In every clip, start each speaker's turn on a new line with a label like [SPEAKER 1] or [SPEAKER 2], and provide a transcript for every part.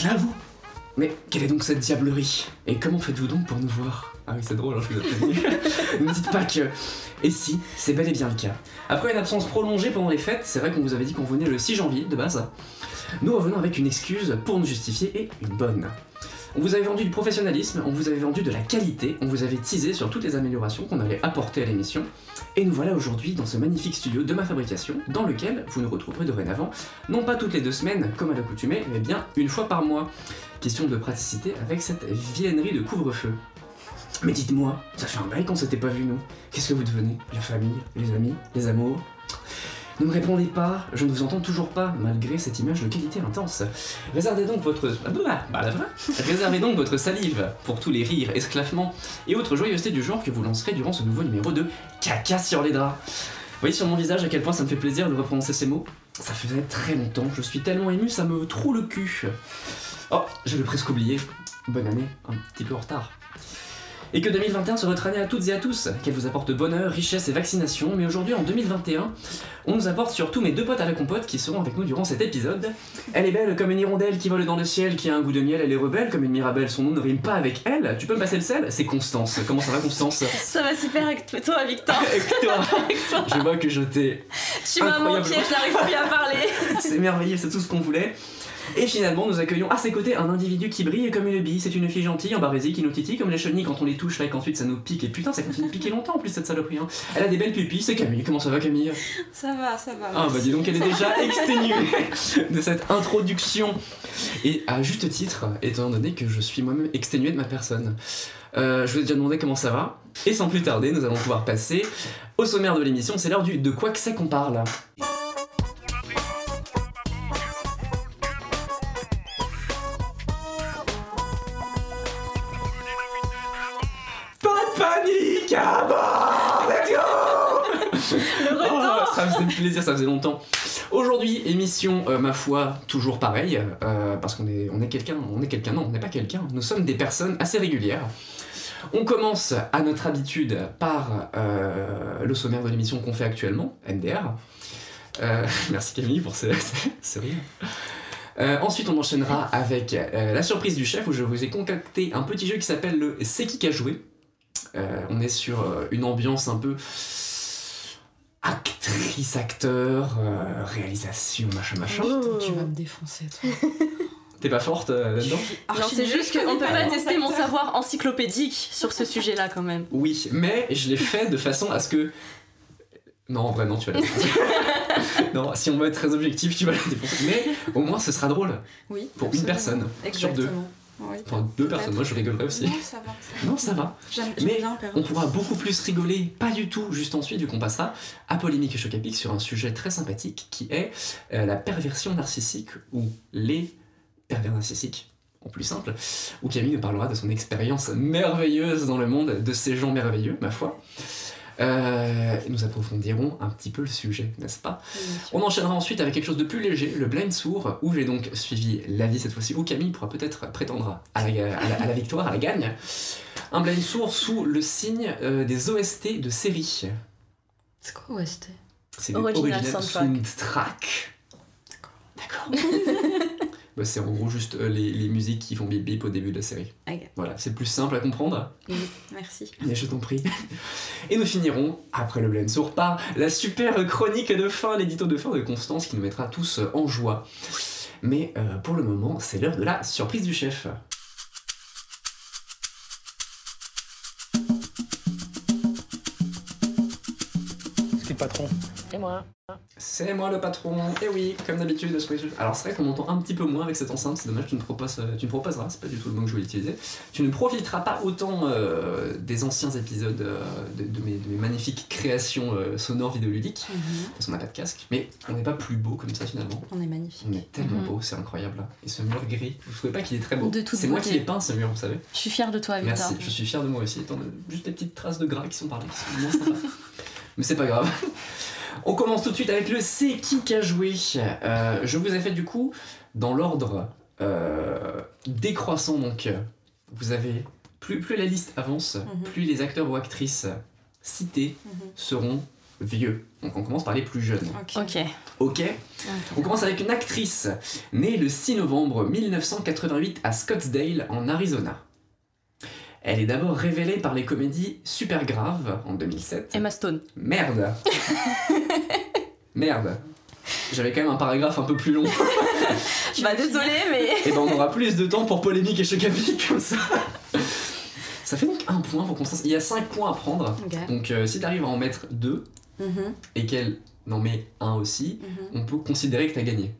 [SPEAKER 1] Êtes là, vous? Mais quelle est donc cette diablerie? Et comment faites-vous donc pour nous voir? Ah oui, c'est drôle, hein, je vous ai ne me dites pas que... Et si, c'est bel et bien le cas. Après une absence prolongée pendant les fêtes, c'est vrai qu'on vous avait dit qu'on venait le 6 janvier, de base. Nous revenons avec une excuse pour nous justifier et une bonne. On vous avait vendu du professionnalisme, on vous avait vendu de la qualité, on vous avait teasé sur toutes les améliorations qu'on allait apporter à l'émission, et nous voilà aujourd'hui dans ce magnifique studio de ma fabrication, dans lequel vous nous retrouverez dorénavant, non pas toutes les deux semaines comme à l'accoutumée, mais bien une fois par mois. Question de praticité avec cette viennerie de couvre-feu. Mais dites-moi, ça fait un bail qu'on s'était pas vu nous. Qu'est-ce que vous devenez? La famille Les amis Les amours? Ne me répondez pas, je ne vous entends toujours pas, malgré cette image de qualité intense. Réservez donc votre... Réservez donc votre salive pour tous les rires, esclaffements et autres joyeusetés du genre que vous lancerez durant ce nouveau numéro de Caca sur les draps. Vous voyez sur mon visage à quel point ça me fait plaisir de reprononcer ces mots? Ça faisait très longtemps, je suis tellement ému, ça me troue le cul. Oh, j'avais presque oublié. Bonne année, un petit peu en retard. Et que 2021 soit votre année à toutes et à tous, qu'elle vous apporte bonheur, richesse et vaccination, mais aujourd'hui en 2021, on nous apporte surtout mes deux potes à la compote qui seront avec nous durant cet épisode. Elle est belle comme une hirondelle qui vole dans le ciel, qui a un goût de miel, elle est rebelle comme une mirabelle, son nom ne rime pas avec elle. Tu peux me passer le sel? C'est Constance. Comment ça va Constance?
[SPEAKER 2] Ça va super avec toi, Victor.
[SPEAKER 1] Avec toi. Je vois que je t'ai.
[SPEAKER 2] Tu m'as manqué, je n'arrive plus à parler.
[SPEAKER 1] c'est merveilleux, c'est tout ce qu'on voulait. Et finalement, nous accueillons à ses côtés un individu qui brille comme une bille. C'est une fille gentille en barésie qui nous titille comme les chenilles quand on les touche là et qu'ensuite ça nous pique. Et putain, ça continue de piquer longtemps en plus cette saloperie. Hein. Elle a des belles pupilles. C'est Camille. Comment ça va, Camille?
[SPEAKER 2] Ça va, ça va.
[SPEAKER 1] Ah bah dis donc, elle est déjà exténuée de cette introduction. Et à juste titre, étant donné que je suis moi-même exténué de ma personne. Euh, je vous ai déjà demandé comment ça va. Et sans plus tarder, nous allons pouvoir passer au sommaire de l'émission. C'est l'heure du de quoi que c'est qu'on parle? Go oh, Ça faisait plaisir, ça faisait longtemps. Aujourd'hui, émission, euh, ma foi, toujours pareil, euh, parce qu'on est, on est quelqu'un, on est quelqu'un, non, on n'est pas quelqu'un, nous sommes des personnes assez régulières. On commence à notre habitude par euh, le sommaire de l'émission qu'on fait actuellement, NDR. merci Camille pour ce, rire. ensuite, on enchaînera avec la surprise du chef où je vous ai concocté un petit jeu qui s'appelle le C'est qui a joué? Euh, on est sur euh, une ambiance un peu actrice, acteur, euh, réalisation, machin, machin.
[SPEAKER 2] Oh. Tu vas me défoncer, toi.
[SPEAKER 1] T'es pas forte là-dedans
[SPEAKER 2] Non, c'est juste qu'on peut pas tester mon savoir encyclopédique sur ce sujet-là quand même.
[SPEAKER 1] Oui, mais je l'ai fait de façon à ce que. Non, en vrai, non, tu vas la défoncer. non, si on veut être très objectif, tu vas la défoncer. Mais au moins, ce sera drôle.
[SPEAKER 2] Oui.
[SPEAKER 1] Pour une personne sur deux. Enfin, deux personnes, moi je rigolerais aussi.
[SPEAKER 2] Non, ça va.
[SPEAKER 1] Non, ça va. Mais on pourra beaucoup plus rigoler, pas du tout, juste ensuite, vu qu'on passera à Polémique et Choc sur un sujet très sympathique qui est euh, la perversion narcissique ou les pervers narcissiques en plus simple, où Camille nous parlera de son expérience merveilleuse dans le monde, de ces gens merveilleux, ma foi. Euh, nous approfondirons un petit peu le sujet, n'est-ce pas On enchaînera ensuite avec quelque chose de plus léger, le blind sourd, où j'ai donc suivi l'avis cette fois-ci, où Camille pourra peut-être prétendre à la, victoire, à la gagne. Un blind sourd sous le signe euh, des OST de séries.
[SPEAKER 2] C'est quoi OST
[SPEAKER 1] C'est Original, soundtrack. D'accord. D'accord. Bah, c'est en gros juste euh, les, musiques qui font bip bip au début de la série. Voilà, c'est plus simple à comprendre.
[SPEAKER 2] merci.
[SPEAKER 1] Mais je t'en prie. Et nous finirons, après le blend sourd, par la super chronique de fin, l'édito de fin de Constance qui nous mettra tous en joie. Mais euh, pour le moment, c'est l'heure de la surprise du chef.
[SPEAKER 3] C'est le patron.
[SPEAKER 2] Et moi.
[SPEAKER 1] C'est moi le patron, et oui, comme d'habitude. Alors c'est vrai qu'on entend un petit peu moins avec cette enceinte, c'est dommage, tu ne, proposes, tu ne proposeras, c'est pas du tout le mot que je voulais utiliser. Tu ne profiteras pas autant euh, des anciens épisodes euh, de, mes, magnifiques créations euh, sonores vidéoludiques, mhm. parce qu'on n'a pas de casque, mais on n'est pas plus beau comme ça finalement.
[SPEAKER 2] On est magnifique.
[SPEAKER 1] On est tellement mhm. beau, c'est incroyable. Et ce mur gris, vous trouvez pas qu'il est très beau? C'est moi qui l'ai peint ce mur, vous savez.
[SPEAKER 2] Je suis fière de toi, Victor.
[SPEAKER 1] Merci, je suis fière de moi aussi, juste des petites traces de gras qui sont par là, qui sont mais c'est pas grave. On commence tout de suite avec le C'est qui qui a joué. Euh, je vous ai fait du coup dans l'ordre euh, décroissant. Donc, vous avez plus, plus la liste avance, mhm. plus les acteurs ou actrices cités mhm. seront vieux. Donc on commence par les plus jeunes.
[SPEAKER 4] Ok.
[SPEAKER 2] Ok.
[SPEAKER 1] Ok On commence avec une actrice née le 6 novembre 1988 à Scottsdale, en Arizona. Elle est d'abord révélée par les comédies Super Grave en 2007.
[SPEAKER 2] Emma Stone.
[SPEAKER 1] Merde Merde J'avais quand même un paragraphe un peu plus long.
[SPEAKER 2] Bah désolé, mais.
[SPEAKER 1] Et ben on aura plus de temps pour polémique et choc comme ça. Ça fait donc un point pour Constance. Il y a 5 points à prendre. Donc euh, si t'arrives à en mettre 2
[SPEAKER 4] Mhm,
[SPEAKER 1] et qu'elle en met un aussi,
[SPEAKER 4] mhm.
[SPEAKER 1] on peut considérer que t'as gagné.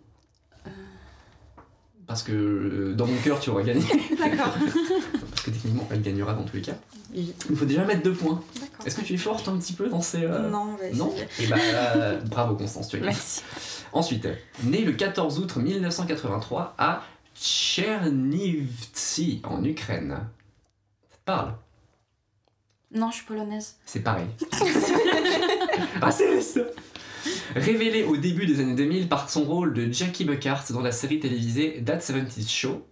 [SPEAKER 1] Parce que euh, dans mon cœur, tu auras gagné.
[SPEAKER 4] D'accord.
[SPEAKER 1] Parce que techniquement, elle gagnera dans tous les cas.
[SPEAKER 4] Oui.
[SPEAKER 1] Il faut déjà mettre deux points. Est-ce que tu es forte un petit peu dans ces. euh,
[SPEAKER 4] Non, on va
[SPEAKER 1] Non. Et bah, euh, bravo Constance, tu as.
[SPEAKER 2] Merci.
[SPEAKER 1] Ensuite, née le 14 août 1983 à Chernivtsi, en Ukraine. Ça te parle?
[SPEAKER 4] Non, je suis polonaise.
[SPEAKER 1] C'est pareil. ah, c'est ça Révélée au début des années 2000 par son rôle de Jackie Buckhart dans la série télévisée That 70's Show.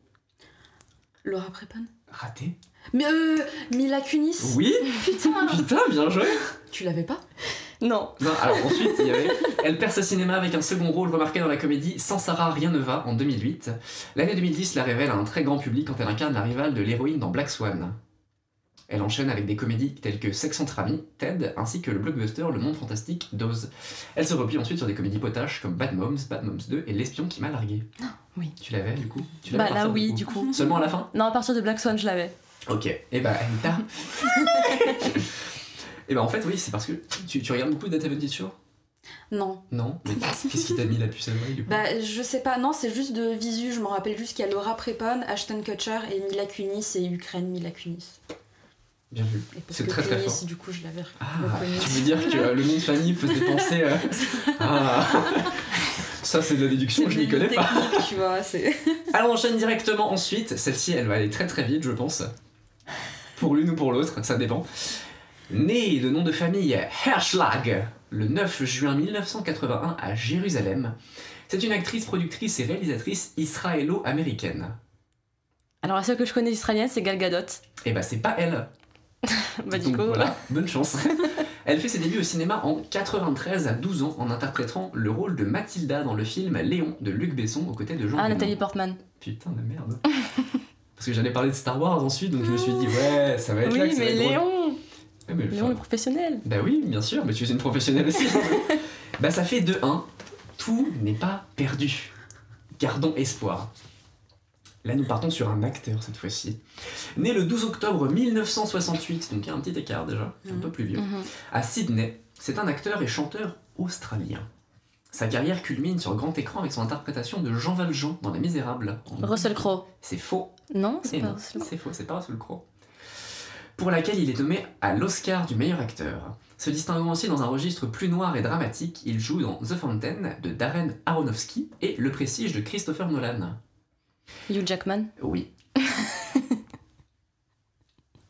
[SPEAKER 4] Laura Prepon?
[SPEAKER 1] Raté
[SPEAKER 4] Mais euh, Mila Kunis.
[SPEAKER 1] Oui
[SPEAKER 4] Putain.
[SPEAKER 1] Putain, bien joué
[SPEAKER 4] Tu l'avais pas?
[SPEAKER 2] Non.
[SPEAKER 1] Non, alors ensuite, il y avait. Elle perce au cinéma avec un second rôle remarqué dans la comédie Sans Sarah, rien ne va en 2008. L'année 2010 la révèle à un très grand public quand elle incarne la rivale de l'héroïne dans Black Swan. Elle enchaîne avec des comédies telles que Sex entre amis, Ted, ainsi que le blockbuster Le Monde Fantastique d'Oz. Elle se replie ensuite sur des comédies potaches comme Bad Moms, Bad Moms 2 et L'espion qui m'a largué.
[SPEAKER 2] oui.
[SPEAKER 1] Tu l'avais du coup? Tu
[SPEAKER 2] Bah là, oui, du coup.
[SPEAKER 1] Seulement à la fin?
[SPEAKER 2] Non, à partir de Black Swan, je l'avais.
[SPEAKER 1] Ok, et bah elle t'a. et bah en fait, oui, c'est parce que tu, tu regardes beaucoup de Data 70 Show
[SPEAKER 4] Non.
[SPEAKER 1] Non? Mais qu'est-ce qui t'a mis la puce à l'oreille du coup?
[SPEAKER 4] Bah, je sais pas. Non, c'est juste de visu. Je me rappelle juste qu'il y a Laura Prepon, Ashton Kutcher et Mila Kunis et Ukraine Mila Kunis.
[SPEAKER 1] Bien vu. C'est très, très fort.
[SPEAKER 4] du coup, je l'avais
[SPEAKER 1] Ah,
[SPEAKER 4] reconnu.
[SPEAKER 1] tu veux dire que euh, le nom de famille faisait penser. euh, Ah Ça, c'est de la déduction, je m'y connais pas.
[SPEAKER 4] Tu vois, c'est.
[SPEAKER 1] Alors, on enchaîne directement ensuite. Celle-ci, elle va aller très très vite, je pense. Pour l'une ou pour l'autre, ça dépend. Née de nom de famille Herschlag le 9 juin 1981 à Jérusalem, c'est une actrice, productrice et réalisatrice israélo-américaine.
[SPEAKER 2] Alors la seule que je connais israélienne, c'est Gal Gadot.
[SPEAKER 1] Et bah, c'est pas elle.
[SPEAKER 2] Bah du coup.
[SPEAKER 1] voilà, bonne chance. Elle fait ses débuts au cinéma en 93 à 12 ans en interprétant le rôle de Mathilda dans le film Léon de Luc Besson aux côtés de Jean
[SPEAKER 2] Ah. Nathalie Portman.
[SPEAKER 1] Putain de merde. Parce que j'allais parler de Star Wars ensuite, donc je me suis dit, ouais, ça va être là
[SPEAKER 2] Oui,
[SPEAKER 1] que ça va
[SPEAKER 2] mais
[SPEAKER 1] drôle.
[SPEAKER 2] Léon
[SPEAKER 1] Ouais, mais
[SPEAKER 2] Léon le professionnel.
[SPEAKER 1] Bah oui, bien sûr, mais tu es une professionnelle aussi. bah ça fait 2-1. Tout n'est pas perdu. Gardons espoir. Là, nous partons sur un acteur cette fois-ci. Né le 12 octobre 1968, donc il y a un petit écart déjà, un
[SPEAKER 4] Mhm.
[SPEAKER 1] peu plus vieux,
[SPEAKER 2] Mhm.
[SPEAKER 1] à Sydney, c'est un acteur et chanteur australien. Sa carrière culmine sur grand écran avec son interprétation de Jean Valjean dans Les Misérables.
[SPEAKER 2] Russell Crowe.
[SPEAKER 1] C'est faux.
[SPEAKER 2] Non, c'est pas
[SPEAKER 1] non,
[SPEAKER 2] Russell Crowe.
[SPEAKER 1] c'est faux, c'est pas Russell Crowe. Pour laquelle il est nommé à l'Oscar du meilleur acteur. Se distinguant aussi dans un registre plus noir et dramatique, il joue dans The Fountain de Darren Aronofsky et Le Prestige de Christopher Nolan.
[SPEAKER 2] Hugh Jackman.
[SPEAKER 1] Oui.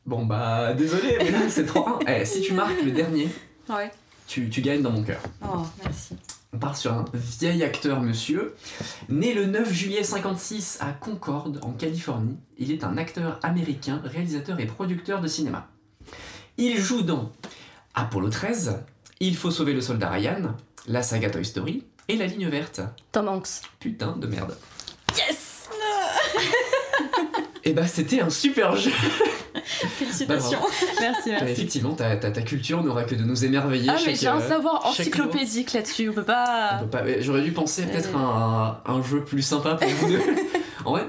[SPEAKER 1] bon bah désolé, mais là c'est 3-1. Eh, si tu marques le dernier,
[SPEAKER 4] Ouais.
[SPEAKER 1] tu, tu gagnes dans mon cœur.
[SPEAKER 4] Oh, merci.
[SPEAKER 1] On part sur un vieil acteur, monsieur. Né le 9 juillet 56 à Concorde, en Californie, il est un acteur américain, réalisateur et producteur de cinéma. Il joue dans Apollo 13, Il faut sauver le soldat Ryan, la saga Toy Story et La ligne verte.
[SPEAKER 2] Tom Hanks.
[SPEAKER 1] Putain de merde. Et bah c'était un super jeu.
[SPEAKER 4] Félicitations.
[SPEAKER 2] Merci,
[SPEAKER 1] Euh, Effectivement, ta, ta- ta culture n'aura que de nous émerveiller.
[SPEAKER 2] Ah, mais j'ai un
[SPEAKER 1] euh,
[SPEAKER 2] savoir encyclopédique là-dessus, on peut
[SPEAKER 1] On
[SPEAKER 2] pas.
[SPEAKER 1] peut pas- J'aurais dû penser peut-être
[SPEAKER 2] Euh.
[SPEAKER 1] à un, un jeu plus sympa pour vous deux. en vrai,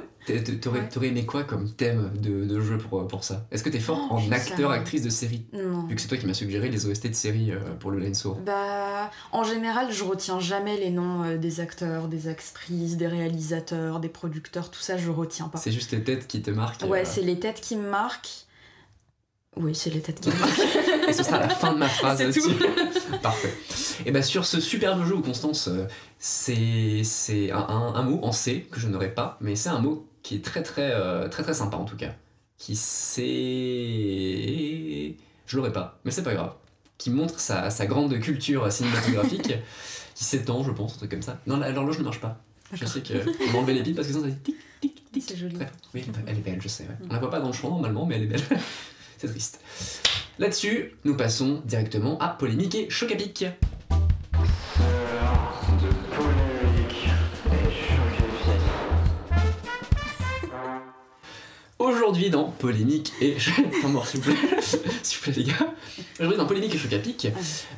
[SPEAKER 1] t'aurais
[SPEAKER 4] Ouais.
[SPEAKER 1] aimé quoi comme thème de, de jeu pour, pour ça? Est-ce que t'es fort
[SPEAKER 4] Oh,
[SPEAKER 1] en acteur, actrice de série?
[SPEAKER 4] Non.
[SPEAKER 1] Vu que c'est toi qui m'as suggéré les OST de série euh, pour le Lenso.
[SPEAKER 4] Bah, en général, je retiens jamais les noms euh, des acteurs, des actrices, des réalisateurs, des producteurs, tout ça, je retiens pas.
[SPEAKER 1] C'est juste les têtes qui te marquent.
[SPEAKER 4] Ouais,
[SPEAKER 1] euh,
[SPEAKER 4] c'est les têtes qui me marquent. Oui, c'est les têtes qui.
[SPEAKER 1] Et ce sera la fin de ma phrase là-dessus. Parfait. Et bah sur ce superbe jeu Constance, euh, c'est c'est un, un- un mot en C que je n'aurais pas, mais c'est un mot qui est très très euh, très très sympa en tout cas. Qui c'est... Je l'aurais pas, mais c'est pas grave. Qui montre sa, sa grande culture cinématographique, qui s'étend je pense, un truc comme ça. Non, l'horloge ne marche pas. Je sais qu'on enlever les piles parce que sinon ça dit tic tic tic.
[SPEAKER 4] C'est joli.
[SPEAKER 1] Oui, elle est belle, je sais. ouais. On la voit pas dans le champ normalement, mais elle est belle. C'est triste. Là-dessus, nous passons directement à polémique et choc à. Aujourd'hui dans Polémique et Temps mort s'il vous plaît, s'il vous plaît les gars. Dans Polémique et Choc à pic,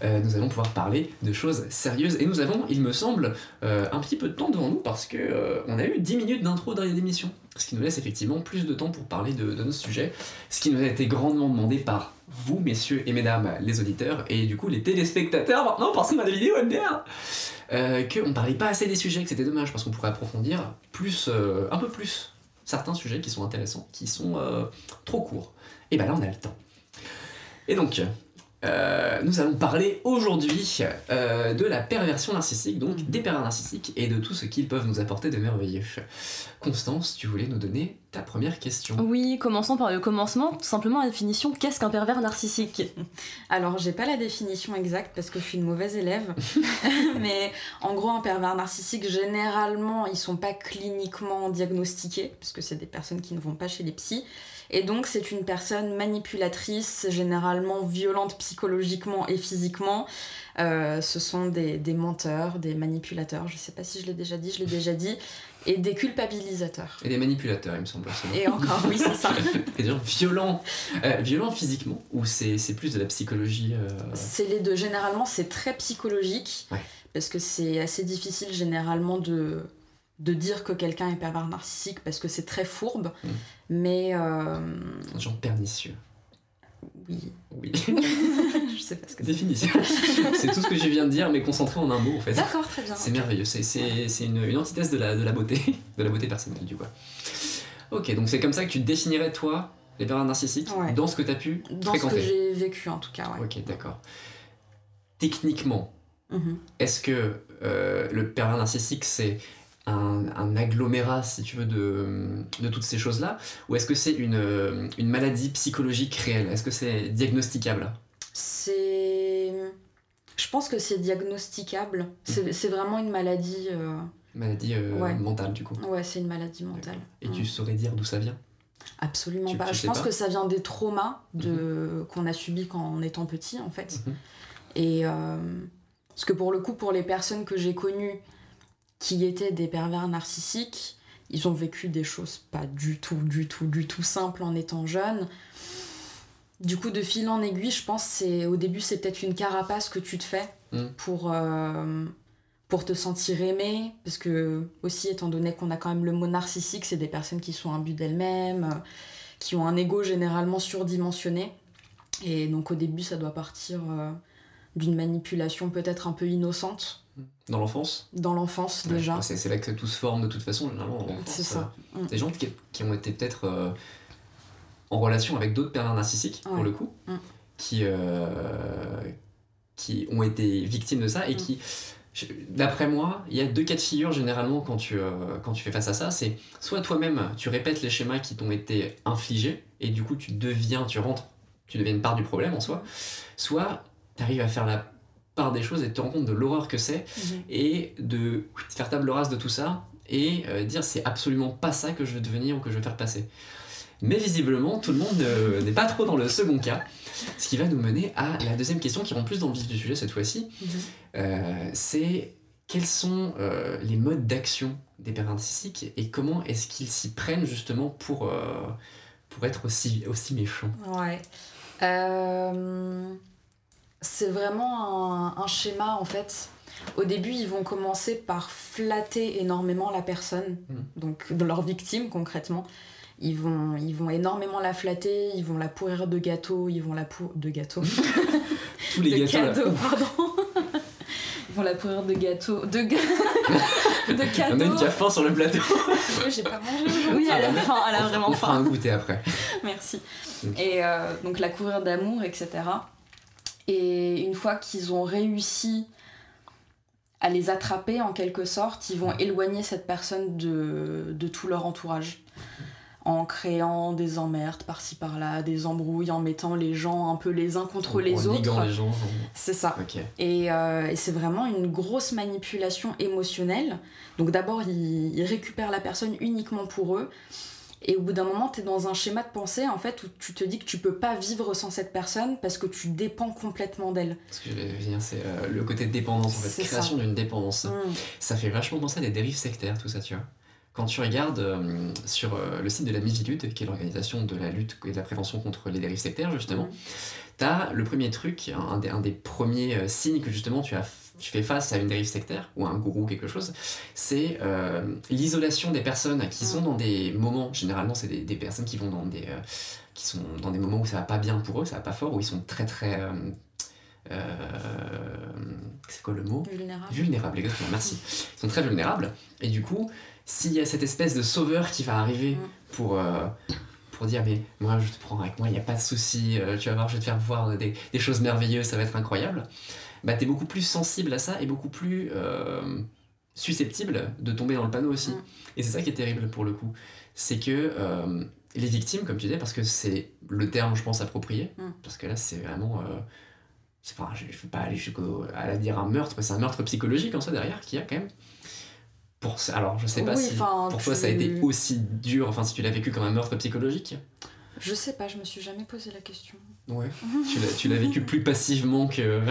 [SPEAKER 1] euh, nous allons pouvoir parler de choses sérieuses et nous avons, il me semble, euh, un petit peu de temps devant nous parce que euh, on a eu 10 minutes d'intro dans l'émission, ce qui nous laisse effectivement plus de temps pour parler de, de nos sujets, ce qui nous a été grandement demandé par vous, messieurs et mesdames, les auditeurs et du coup les téléspectateurs maintenant parce qu'on a des vidéos MDR, euh, qu'on parlait pas assez des sujets, que c'était dommage parce qu'on pourrait approfondir plus, euh, un peu plus certains sujets qui sont intéressants, qui sont euh, trop courts. Et ben là, on a le temps. Et donc, euh, nous allons parler aujourd'hui euh, de la perversion narcissique, donc des pervers narcissiques, et de tout ce qu'ils peuvent nous apporter de merveilleux. Constance, tu voulais nous donner ta première question.
[SPEAKER 2] Oui, commençons par le commencement. Tout simplement, la définition qu'est-ce qu'un pervers narcissique?
[SPEAKER 4] Alors, j'ai pas la définition exacte parce que je suis une mauvaise élève. Mais en gros, un pervers narcissique, généralement, ils sont pas cliniquement diagnostiqués parce que c'est des personnes qui ne vont pas chez les psys. Et donc, c'est une personne manipulatrice, généralement violente psychologiquement et physiquement. Euh, ce sont des, des menteurs, des manipulateurs, je sais pas si je l'ai déjà dit, je l'ai déjà dit, et des culpabilisateurs.
[SPEAKER 1] Et des manipulateurs, il me semble.
[SPEAKER 4] Et encore, oui, c'est ça.
[SPEAKER 1] Gens violents, euh, violents physiquement, ou c'est c'est plus de la psychologie euh,
[SPEAKER 4] C'est les deux. Généralement, c'est très psychologique.
[SPEAKER 1] Ouais.
[SPEAKER 4] Parce que c'est assez difficile, généralement, de, de dire que quelqu'un est pervers narcissique parce que c'est très fourbe.
[SPEAKER 1] Mm.
[SPEAKER 4] Mais euh,
[SPEAKER 1] des gens pernicieux.
[SPEAKER 4] oui,
[SPEAKER 1] Oui.
[SPEAKER 4] je sais pas ce que c'est.
[SPEAKER 1] Définition. c'est tout ce que je viens de dire, mais concentré en un mot en fait.
[SPEAKER 4] D'accord, très bien.
[SPEAKER 1] C'est merveilleux, c'est, c'est, c'est une, une antithèse de la, de la beauté, de la beauté personnelle du coup. Ok, donc c'est comme ça que tu définirais toi les pervers narcissiques
[SPEAKER 4] Ouais.
[SPEAKER 1] dans ce que tu as pu
[SPEAKER 4] Dans ce que j'ai vécu, en tout cas, ouais.
[SPEAKER 1] Ok, d'accord. Techniquement,
[SPEAKER 4] Mhm.
[SPEAKER 1] est-ce que euh, le pervers narcissique c'est un, un agglomérat, si tu veux, de, de toutes ces choses-là Ou est-ce que c'est une, une maladie psychologique réelle? Est-ce que c'est diagnosticable?
[SPEAKER 4] C'est. Je pense que c'est diagnosticable. C'est c'est vraiment une maladie. euh,
[SPEAKER 1] Maladie euh,
[SPEAKER 4] Ouais.
[SPEAKER 1] mentale du coup.
[SPEAKER 4] Ouais, c'est une maladie mentale.
[SPEAKER 1] Et
[SPEAKER 4] Mm.
[SPEAKER 1] tu saurais dire d'où ça vient?
[SPEAKER 4] Absolument
[SPEAKER 1] Tu-
[SPEAKER 4] pas.
[SPEAKER 1] tu
[SPEAKER 4] je pense
[SPEAKER 1] pas?
[SPEAKER 4] que ça vient des traumas de... qu'on a subis quand on étant petit, en fait.
[SPEAKER 1] Mhm.
[SPEAKER 4] Et euh, parce que pour le coup, pour les personnes que j'ai connues qui étaient des pervers narcissiques, ils ont vécu des choses pas du tout, du tout, du tout simples en étant jeunes. Du coup, de fil en aiguille, je pense c'est au début c'est peut-être une carapace que tu te fais pour euh, pour te sentir aimé, parce que aussi étant donné qu'on a quand même le mot narcissique, c'est des personnes qui sont imbues d'elles-mêmes, euh, qui ont un ego généralement surdimensionné. Et donc au début, ça doit partir euh, d'une manipulation peut-être un peu innocente
[SPEAKER 1] Dans l'enfance
[SPEAKER 4] dans l'enfance
[SPEAKER 1] Ouais,
[SPEAKER 4] déjà.
[SPEAKER 1] C'est, là que tout se forme de toute façon, généralement.
[SPEAKER 4] C'est ça.
[SPEAKER 1] euh,
[SPEAKER 4] Mm.
[SPEAKER 1] Des gens qui, qui ont été peut-être euh, en relation avec d'autres pervers narcissiques, pour le coup,
[SPEAKER 4] Mm.
[SPEAKER 1] qui, euh, qui ont été victimes de ça et
[SPEAKER 4] Mm.
[SPEAKER 1] qui. D'après moi, il y a deux cas de figure généralement quand tu, euh, quand tu fais face à ça. C'est soit toi-même, tu répètes les schémas qui t'ont été infligés et du coup tu deviens, tu rentres, tu deviens une part du problème en soi. Soit tu arrives à faire la part des choses et te rends compte de l'horreur que c'est
[SPEAKER 4] Mhm.
[SPEAKER 1] et de faire table rase de tout ça et euh, dire c'est absolument pas ça que je veux devenir ou que je veux faire passer. Mais visiblement, tout le monde euh, n'est pas trop dans le second cas, ce qui va nous mener à la deuxième question qui rentre plus dans le vif du sujet cette fois-ci.
[SPEAKER 4] Mhm.
[SPEAKER 1] Euh, c'est quels sont les modes d'action des pervers narcissiques et comment est-ce qu'ils s'y prennent justement pour, pour être aussi, aussi méchants?
[SPEAKER 4] Ouais. C'est vraiment un, un schéma en fait. Au début, ils vont commencer par flatter énormément la personne,
[SPEAKER 1] Mhm.
[SPEAKER 4] donc de leur victime concrètement. Ils vont, ils vont énormément la flatter, ils vont la pourrir de gâteaux, ils vont la pour... de gâteaux.
[SPEAKER 1] Tous les
[SPEAKER 4] de
[SPEAKER 1] gâteaux là.
[SPEAKER 4] cadeaux, pardon. Ils vont la pourrir de gâteaux, de, ga- de
[SPEAKER 1] On a une
[SPEAKER 4] cadeaux.
[SPEAKER 1] qui a faim sur le plateau.
[SPEAKER 4] J'ai pas mangé aujourd'hui.
[SPEAKER 2] Oui, elle a faim, elle a
[SPEAKER 1] On-
[SPEAKER 2] vraiment
[SPEAKER 1] on fera
[SPEAKER 2] faim.
[SPEAKER 1] un goûter après.
[SPEAKER 4] Merci. Et euh, donc la couvrir d'amour, etc. Et une fois qu'ils ont réussi à les attraper en quelque sorte, ils vont éloigner cette personne de, de tout leur entourage. En créant des emmerdes par-ci par-là, des embrouilles, en mettant les gens un peu les uns contre
[SPEAKER 1] En-
[SPEAKER 4] les
[SPEAKER 1] en
[SPEAKER 4] autres.
[SPEAKER 1] les gens. en-
[SPEAKER 4] C'est ça. Et, euh, et c'est vraiment une grosse manipulation émotionnelle. Donc d'abord, ils, ils récupèrent la personne uniquement pour eux. Et au bout d'un moment, t'es dans un schéma de pensée en fait où tu te dis que tu peux pas vivre sans cette personne parce que tu dépends complètement d'elle.
[SPEAKER 1] Ce que je vais dire, c'est euh, le côté de dépendance, en fait, création d'une dépendance.
[SPEAKER 4] Mm.
[SPEAKER 1] Ça fait vachement penser à des dérives sectaires, tout ça, tu vois. Quand tu regardes euh, sur euh, le site de la Mivilude, qui est l'organisation de la lutte et de la prévention contre les dérives sectaires, justement,
[SPEAKER 4] Mm.
[SPEAKER 1] t'as le premier truc, un des, un des premiers signes que justement tu, as, tu fais face à une dérive sectaire, ou à un gourou, quelque chose, c'est euh, l'isolation des personnes qui sont dans des moments, généralement c'est des, des personnes qui vont dans des, euh, qui sont dans des moments où ça va pas bien pour eux, ça va pas fort, où ils sont très très... euh, euh, c'est quoi le mot?
[SPEAKER 4] Vulnérable.
[SPEAKER 1] Vulnérables, exactement, merci. Ils sont très vulnérables. Et du coup, s'il y a cette espèce de sauveur qui va arriver
[SPEAKER 4] Mm.
[SPEAKER 1] pour, pour dire Mais moi, je te prends avec moi, il n'y a pas de souci, tu vas voir, je vais te faire voir des, des choses merveilleuses, ça va être incroyable. Bah, t'es beaucoup plus sensible à ça et beaucoup plus euh, susceptible de tomber dans le panneau aussi.
[SPEAKER 4] Mm.
[SPEAKER 1] Et c'est ça qui est terrible pour le coup. C'est que euh, les victimes, comme tu disais, parce que c'est le terme, je pense, approprié,
[SPEAKER 4] Mm.
[SPEAKER 1] parce que là, c'est vraiment. euh, c'est pas, je ne veux pas aller jusqu'au à la dire un meurtre, mais c'est un meurtre psychologique en soi derrière qu'il y a quand même. Pour, alors, je sais pas
[SPEAKER 4] Oui,
[SPEAKER 1] si
[SPEAKER 4] enfin,
[SPEAKER 1] pour toi
[SPEAKER 4] tu-
[SPEAKER 1] ça a été aussi dur, enfin si tu l'as vécu comme un meurtre psychologique?
[SPEAKER 4] Je sais pas, je me suis jamais posé la question.
[SPEAKER 1] Ouais. tu l'as- tu l'as vécu plus passivement que.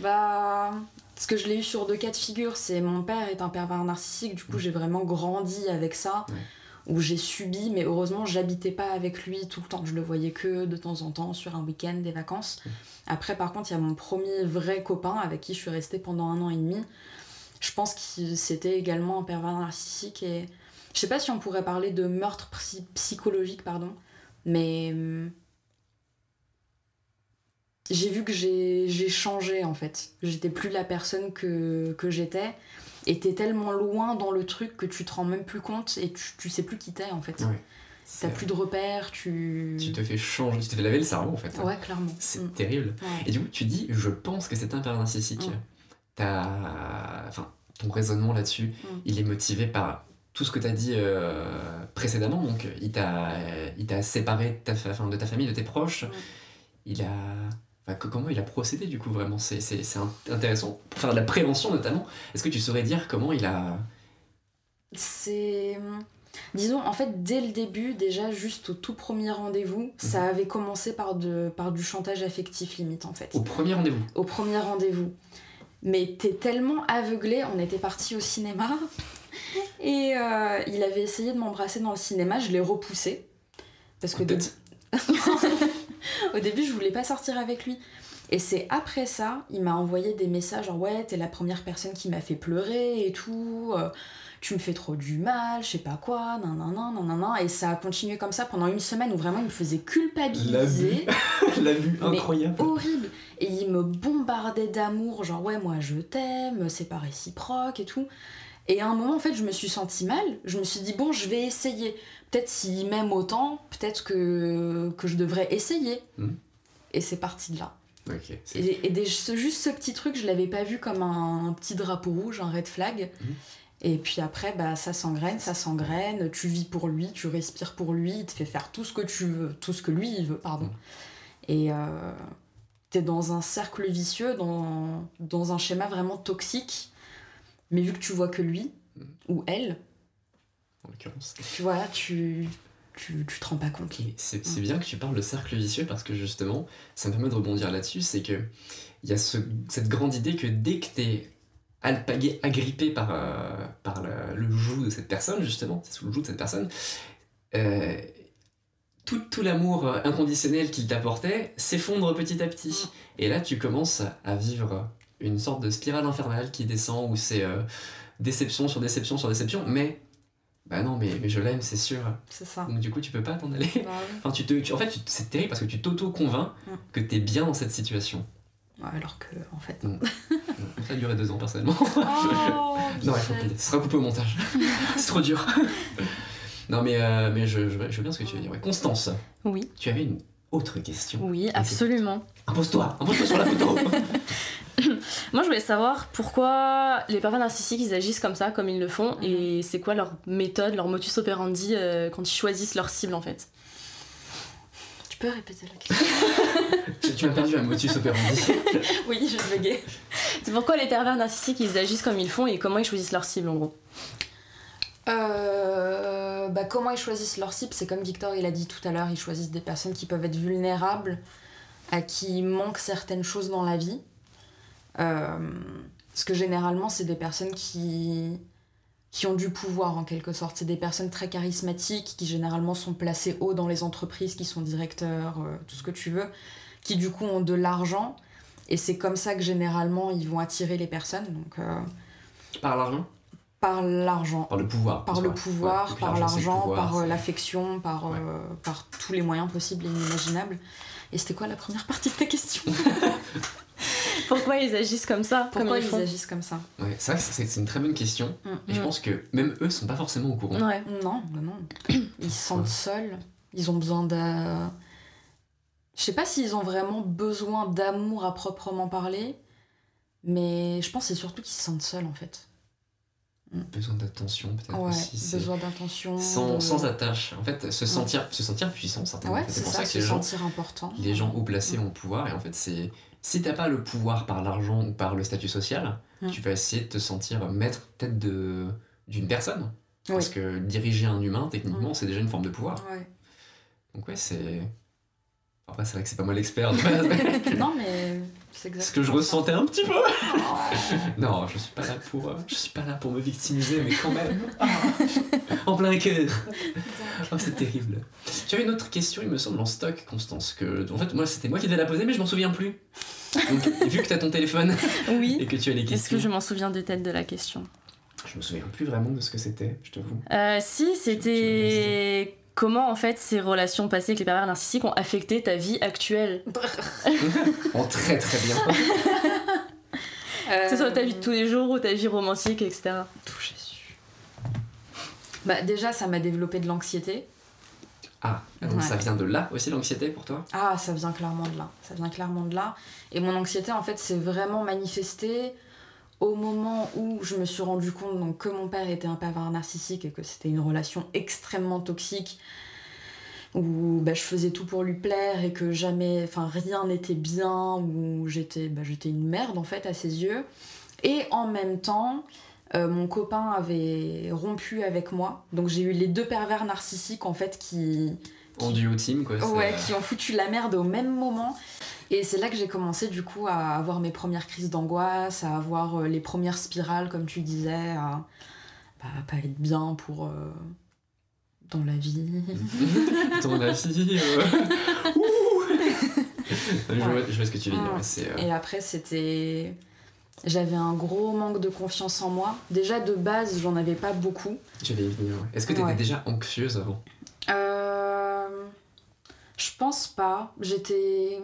[SPEAKER 4] Bah, parce que je l'ai eu sur deux cas de figure. C'est mon père est un pervers narcissique, du coup j'ai vraiment grandi avec ça,
[SPEAKER 1] Ouais.
[SPEAKER 4] où j'ai subi, mais heureusement j'habitais pas avec lui tout le temps. Je le voyais que de temps en temps sur un week-end, des vacances. Après, par contre, il y a mon premier vrai copain avec qui je suis restée pendant un an et demi. Je pense que c'était également un pervers narcissique et je sais pas si on pourrait parler de meurtre psy- psychologique, pardon, mais hum, j'ai vu que j'ai changé en fait. J'étais plus la personne que, que j'étais. Et t'es tellement loin dans le truc que tu te rends même plus compte et tu, tu sais plus qui t'es en fait.
[SPEAKER 1] Ouais.
[SPEAKER 4] T'as plus de repères, tu.
[SPEAKER 1] Tu te fais changer, tu te fais laver le cerveau en fait.
[SPEAKER 4] Ouais, clairement.
[SPEAKER 1] C'est
[SPEAKER 4] Mm.
[SPEAKER 1] terrible.
[SPEAKER 4] Ouais.
[SPEAKER 1] Et du coup, tu dis, je pense que c'est un pervers narcissique.
[SPEAKER 4] Mm.
[SPEAKER 1] T'as- Enfin, ton raisonnement là-dessus,
[SPEAKER 4] Mm.
[SPEAKER 1] il est motivé par tout ce que tu as dit euh, précédemment. Donc, il t'a, séparé de ta, fa- enfin, de ta famille, de tes proches.
[SPEAKER 4] Mm.
[SPEAKER 1] Il a. enfin, que- comment il a procédé du coup vraiment? C'est, c'est, c'est int- intéressant. Pour faire de la prévention notamment, est-ce que tu saurais dire comment il a.
[SPEAKER 4] C'est. Disons, en fait, dès le début, déjà, juste au tout premier rendez-vous, ça avait commencé par, de, par du chantage affectif limite, en fait.
[SPEAKER 1] Au premier rendez-vous?
[SPEAKER 4] Au premier rendez-vous. Mais t'es tellement aveuglé, on était parti au cinéma, et euh, il avait essayé de m'embrasser dans le cinéma, je l'ai repoussé. Parce que. au début, je voulais pas sortir avec lui. Et c'est après ça, il m'a envoyé des messages genre ouais, t'es la première personne qui m'a fait pleurer et tout, euh, tu me fais trop du mal, je sais pas quoi, nan nan nan nan nan. Et ça a continué comme ça pendant une semaine où vraiment il me faisait culpabiliser.
[SPEAKER 1] L'abus
[SPEAKER 4] Mais
[SPEAKER 1] incroyable.
[SPEAKER 4] horrible. Et il me bombardait d'amour, genre ouais, moi je t'aime, c'est pas réciproque et tout. Et à un moment, en fait, je me suis sentie mal. Je me suis dit, bon, je vais essayer. Peut-être s'il m'aime autant, peut-être que, que je devrais essayer.
[SPEAKER 1] Mhm.
[SPEAKER 4] Et c'est parti de là. Et, et des- ce- juste ce petit truc, je l'avais pas vu comme un, un petit drapeau rouge, un red flag.
[SPEAKER 1] Mhm.
[SPEAKER 4] Et puis après, bah, ça s'engraine, ça s'engraine. Tu vis pour lui, tu respires pour lui, il te fait faire tout ce que tu veux, tout ce que lui il veut, pardon.
[SPEAKER 1] Mhm.
[SPEAKER 4] Et euh, t'es dans un cercle vicieux, dans, dans un schéma vraiment toxique. Mais vu que tu vois que lui, ou elle,
[SPEAKER 1] En l'occurrence.
[SPEAKER 4] tu vois, tu, tu, tu te rends pas compte.
[SPEAKER 1] C'est bien que tu parles de cercle vicieux parce que justement, ça me permet de rebondir là-dessus, c'est que il y a ce- cette grande idée que dès que t'es alpagué, agrippé par, euh, par le, le joug de cette personne, justement, c'est sous le joug de cette personne, euh, tout, tout l'amour inconditionnel qu'il t'apportait s'effondre petit à petit. Et là, tu commences à vivre une sorte de spirale infernale qui descend où c'est euh, déception sur déception sur déception, mais bah non, mais, mais je l'aime, c'est sûr.
[SPEAKER 4] C'est ça.
[SPEAKER 1] Donc du coup, tu peux pas t'en aller.
[SPEAKER 4] Bah oui.
[SPEAKER 1] Enfin, tu te, tu- en fait, c'est terrible parce que tu t'auto-convaincs
[SPEAKER 4] Mm.
[SPEAKER 1] que t'es bien dans cette situation.
[SPEAKER 4] Ouais, alors que, en fait.
[SPEAKER 1] Mm. Ça a duré deux ans, personnellement.
[SPEAKER 4] Oh,
[SPEAKER 1] non, il faut. Ce sera coupé au montage. c'est trop dur. non, mais, euh, mais je, je, je veux bien ce que tu veux dire. Ouais. Constance,
[SPEAKER 2] Oui,
[SPEAKER 1] tu avais une autre question.
[SPEAKER 2] oui, absolument.
[SPEAKER 1] Impose-toi, impose-toi sur la photo.
[SPEAKER 2] Moi, je voulais savoir pourquoi les pervers narcissiques ils agissent comme ça, comme ils le font, et c'est quoi leur méthode, leur motus operandi euh, quand ils choisissent leur cible en fait?
[SPEAKER 4] Tu peux répéter la question
[SPEAKER 1] tu m'as perdu un motus operandi.
[SPEAKER 4] Oui, je bégayais.
[SPEAKER 2] C'est pourquoi les pervers narcissiques ils agissent comme ils font et comment ils choisissent leur cible en gros?
[SPEAKER 4] Euh, bah, comment ils choisissent leur cible C'est comme Victor il a dit tout à l'heure, ils choisissent des personnes qui peuvent être vulnérables, à qui il manque certaines choses dans la vie. Euh, parce que généralement, c'est des personnes qui, qui ont du pouvoir en quelque sorte. C'est des personnes très charismatiques qui généralement sont placées haut dans les entreprises, qui sont directeurs, euh, tout ce que tu veux, qui du coup ont de l'argent. Et c'est comme ça que généralement ils vont attirer les personnes. Donc, euh,
[SPEAKER 1] Par l'argent?
[SPEAKER 4] par l'argent.
[SPEAKER 1] Par le pouvoir.
[SPEAKER 4] par le pouvoir,
[SPEAKER 1] Ouais,
[SPEAKER 4] par l'argent, par euh, l'affection, par,
[SPEAKER 1] Ouais.
[SPEAKER 4] euh, par tous les moyens possibles et inimaginables. Et c'était quoi la première partie de ta question
[SPEAKER 2] Pourquoi ils agissent comme ça
[SPEAKER 4] Pourquoi
[SPEAKER 2] comme
[SPEAKER 4] ils agissent comme ça
[SPEAKER 1] Ouais, c'est vrai que c'est c'est une très bonne question.
[SPEAKER 4] Mm.
[SPEAKER 1] Et je
[SPEAKER 2] Mm.
[SPEAKER 1] pense que même eux sont pas forcément au courant.
[SPEAKER 2] Ouais.
[SPEAKER 4] Non, bah non. Ils se sentent seuls. Ils ont besoin de. Je sais pas s'ils ont vraiment besoin d'amour à proprement parler, mais je pense que c'est surtout qu'ils se sentent seuls en fait.
[SPEAKER 1] Besoin d'attention, peut-être
[SPEAKER 4] Ouais,
[SPEAKER 1] aussi.
[SPEAKER 4] besoin d'attention.
[SPEAKER 1] Sans,
[SPEAKER 4] de-
[SPEAKER 1] sans attache. En fait, se sentir, se sentir puissant, certainement.
[SPEAKER 4] Ouais, c'est
[SPEAKER 1] pour
[SPEAKER 4] ça,
[SPEAKER 1] que
[SPEAKER 4] se
[SPEAKER 1] les gens,
[SPEAKER 4] important.
[SPEAKER 1] les gens haut placés ont le pouvoir. Et en fait, c'est si t'as pas le pouvoir par l'argent ou par le statut social,
[SPEAKER 4] Mm.
[SPEAKER 1] tu vas essayer de te sentir maître tête de d'une personne. Parce que diriger un humain, techniquement,
[SPEAKER 4] Mm.
[SPEAKER 1] c'est déjà une forme de pouvoir. Donc ouais, c'est. Après, c'est vrai que c'est pas moi l'expert de base, mais
[SPEAKER 4] non, mais c'est exactement
[SPEAKER 1] ce que je ressentais un petit peu.
[SPEAKER 4] Oh.
[SPEAKER 1] Non, je suis pas là pour, euh, je suis pas là pour me victimiser, mais quand même. Ah, en plein cœur. Oh, c'est terrible. Tu avais une autre question, il me semble, en stock, Constance. Que, en fait, moi, c'était moi qui devais la poser, mais je m'en souviens plus. Donc, vu que tu as ton téléphone
[SPEAKER 2] Oui.
[SPEAKER 1] et que tu as les
[SPEAKER 2] Est-ce
[SPEAKER 1] questions,
[SPEAKER 2] que je m'en souviens de tête de la question?
[SPEAKER 1] Je me souviens plus vraiment de ce que c'était, je t'avoue.
[SPEAKER 2] Euh, Si, c'était comment en fait ces relations passées avec les pervers narcissiques ont affecté ta vie actuelle.
[SPEAKER 1] En très très bien.
[SPEAKER 2] Que ce soit ta vie de tous les jours ou ta vie romantique, etc.
[SPEAKER 1] Tout Jésus.
[SPEAKER 4] Bah, déjà, ça m'a développé de l'anxiété.
[SPEAKER 1] Ah, donc
[SPEAKER 4] Ouais.
[SPEAKER 1] ça vient de là aussi l'anxiété pour toi?
[SPEAKER 4] Ah, ça vient clairement de là. Ça vient clairement de là. Et mon anxiété, en fait, s'est vraiment manifestée au moment où je me suis rendu compte que mon père était un pervers narcissique et que c'était une relation extrêmement toxique où bah, je faisais tout pour lui plaire et que jamais, enfin rien n'était bien, où j'étais bah, une merde en fait à ses yeux. Et en même temps, euh, mon copain avait rompu avec moi, donc j'ai eu les deux pervers narcissiques en fait qui,
[SPEAKER 1] En duo team, quoi.
[SPEAKER 4] Ouais, qui ont foutu la merde au même moment. Et c'est là que j'ai commencé du coup à avoir mes premières crises d'angoisse, à avoir euh, les premières spirales, comme tu disais, à bah, pas être bien pour. euh, dans la vie.
[SPEAKER 1] Ton avis. euh. Ouh. je, vois, je vois ce que tu veux dire. Euh,
[SPEAKER 4] Et après, c'était. J'avais un gros manque de confiance en moi. Déjà de base, j'en avais pas beaucoup.
[SPEAKER 1] J'allais y venir. ouais. Est-ce que tu étais
[SPEAKER 4] Ouais.
[SPEAKER 1] déjà anxieuse avant?
[SPEAKER 4] Euh... Je pense pas. J'étais.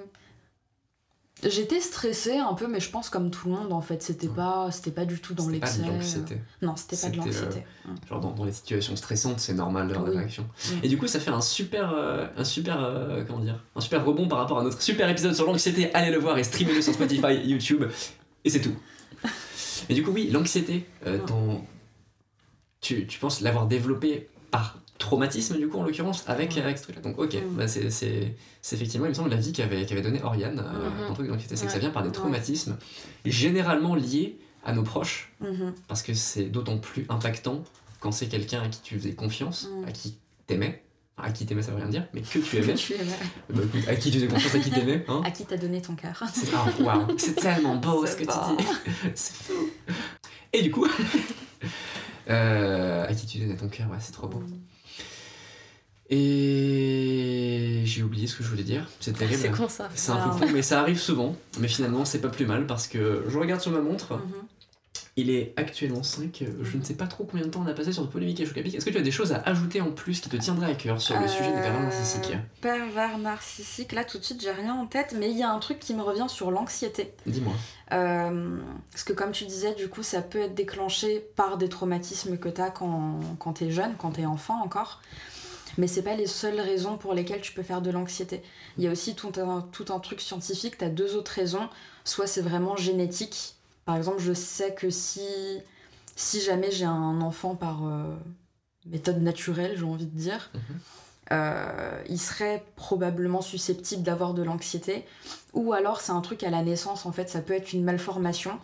[SPEAKER 4] J'étais stressée un peu, mais je pense comme tout le monde en fait. C'était
[SPEAKER 1] Ouais.
[SPEAKER 4] pas, c'était pas du tout dans
[SPEAKER 1] C'était pas
[SPEAKER 4] l'excès.
[SPEAKER 1] de l'anxiété.
[SPEAKER 4] Non, c'était pas de
[SPEAKER 1] euh,
[SPEAKER 4] l'anxiété.
[SPEAKER 1] Genre dans, dans les situations stressantes, c'est normal d'avoir des
[SPEAKER 4] Oui.
[SPEAKER 1] réactions.
[SPEAKER 4] Mm.
[SPEAKER 1] Et du coup, ça fait un super, euh, un super, euh, comment dire, un super rebond par rapport à notre super épisode sur l'anxiété. Allez le voir et streamez-le sur Spotify, YouTube, et c'est tout. Et du coup, oui, l'anxiété, tu, tu penses l'avoir développée par traumatisme du coup en l'occurrence avec,
[SPEAKER 4] Ouais.
[SPEAKER 1] avec ce truc-là. Donc ok,
[SPEAKER 4] Mm.
[SPEAKER 1] bah, c'est, c'est, c'est effectivement il me semble la vie qu'avait, qu'avait donné Oriane, euh,
[SPEAKER 2] Mhm.
[SPEAKER 1] un truc d'anxiété, c'est que ça vient par des
[SPEAKER 4] Ouais.
[SPEAKER 1] traumatismes généralement liés à nos proches
[SPEAKER 4] Mhm.
[SPEAKER 1] parce que c'est d'autant plus impactant quand c'est quelqu'un à qui tu faisais confiance,
[SPEAKER 4] Mm.
[SPEAKER 1] à qui t'aimais. À qui t'aimais, ça veut rien dire, mais que tu aimais.
[SPEAKER 4] Tu aimais.
[SPEAKER 1] Bah, écoute, à qui tu faisais confiance, à qui t'aimais. Hein
[SPEAKER 4] À qui t'as donné ton cœur
[SPEAKER 1] c'est, waouh, c'est tellement beau ce que tu dis. c'est fou. Et du coup, euh, à qui tu donnais ton cœur, ouais, c'est trop beau. Et j'ai oublié ce que je voulais dire. C'est terrible.
[SPEAKER 2] C'est con ça.
[SPEAKER 1] C'est un peu
[SPEAKER 4] Ah.
[SPEAKER 1] con, mais ça arrive souvent. Mais finalement, c'est pas plus mal parce que je regarde sur ma montre.
[SPEAKER 4] Mhm.
[SPEAKER 1] Il est actuellement 5. Je ne sais pas trop combien de temps on a passé sur le polémique et Chocapic. Est-ce que tu as des choses à ajouter en plus qui te tiendraient à cœur sur le sujet des pervers
[SPEAKER 4] Euh,
[SPEAKER 1] narcissiques?
[SPEAKER 4] Pervers narcissique, là tout de suite j'ai rien en tête, mais il y a un truc qui me revient sur l'anxiété.
[SPEAKER 1] Dis-moi.
[SPEAKER 4] Euh, parce que comme tu disais, du coup, ça peut être déclenché par des traumatismes que tu as quand, quand tu es jeune, quand tu es enfant encore. Mais c'est pas les seules raisons pour lesquelles tu peux faire de l'anxiété. Il y a aussi tout un, tout un truc scientifique, tu as deux autres raisons. Soit c'est vraiment génétique. Par exemple, je sais que si, si jamais j'ai un enfant par euh, méthode naturelle, j'ai envie de dire,
[SPEAKER 1] Mhm.
[SPEAKER 4] euh, il serait probablement susceptible d'avoir de l'anxiété. Ou alors c'est un truc à la naissance, en fait, ça peut être une malformation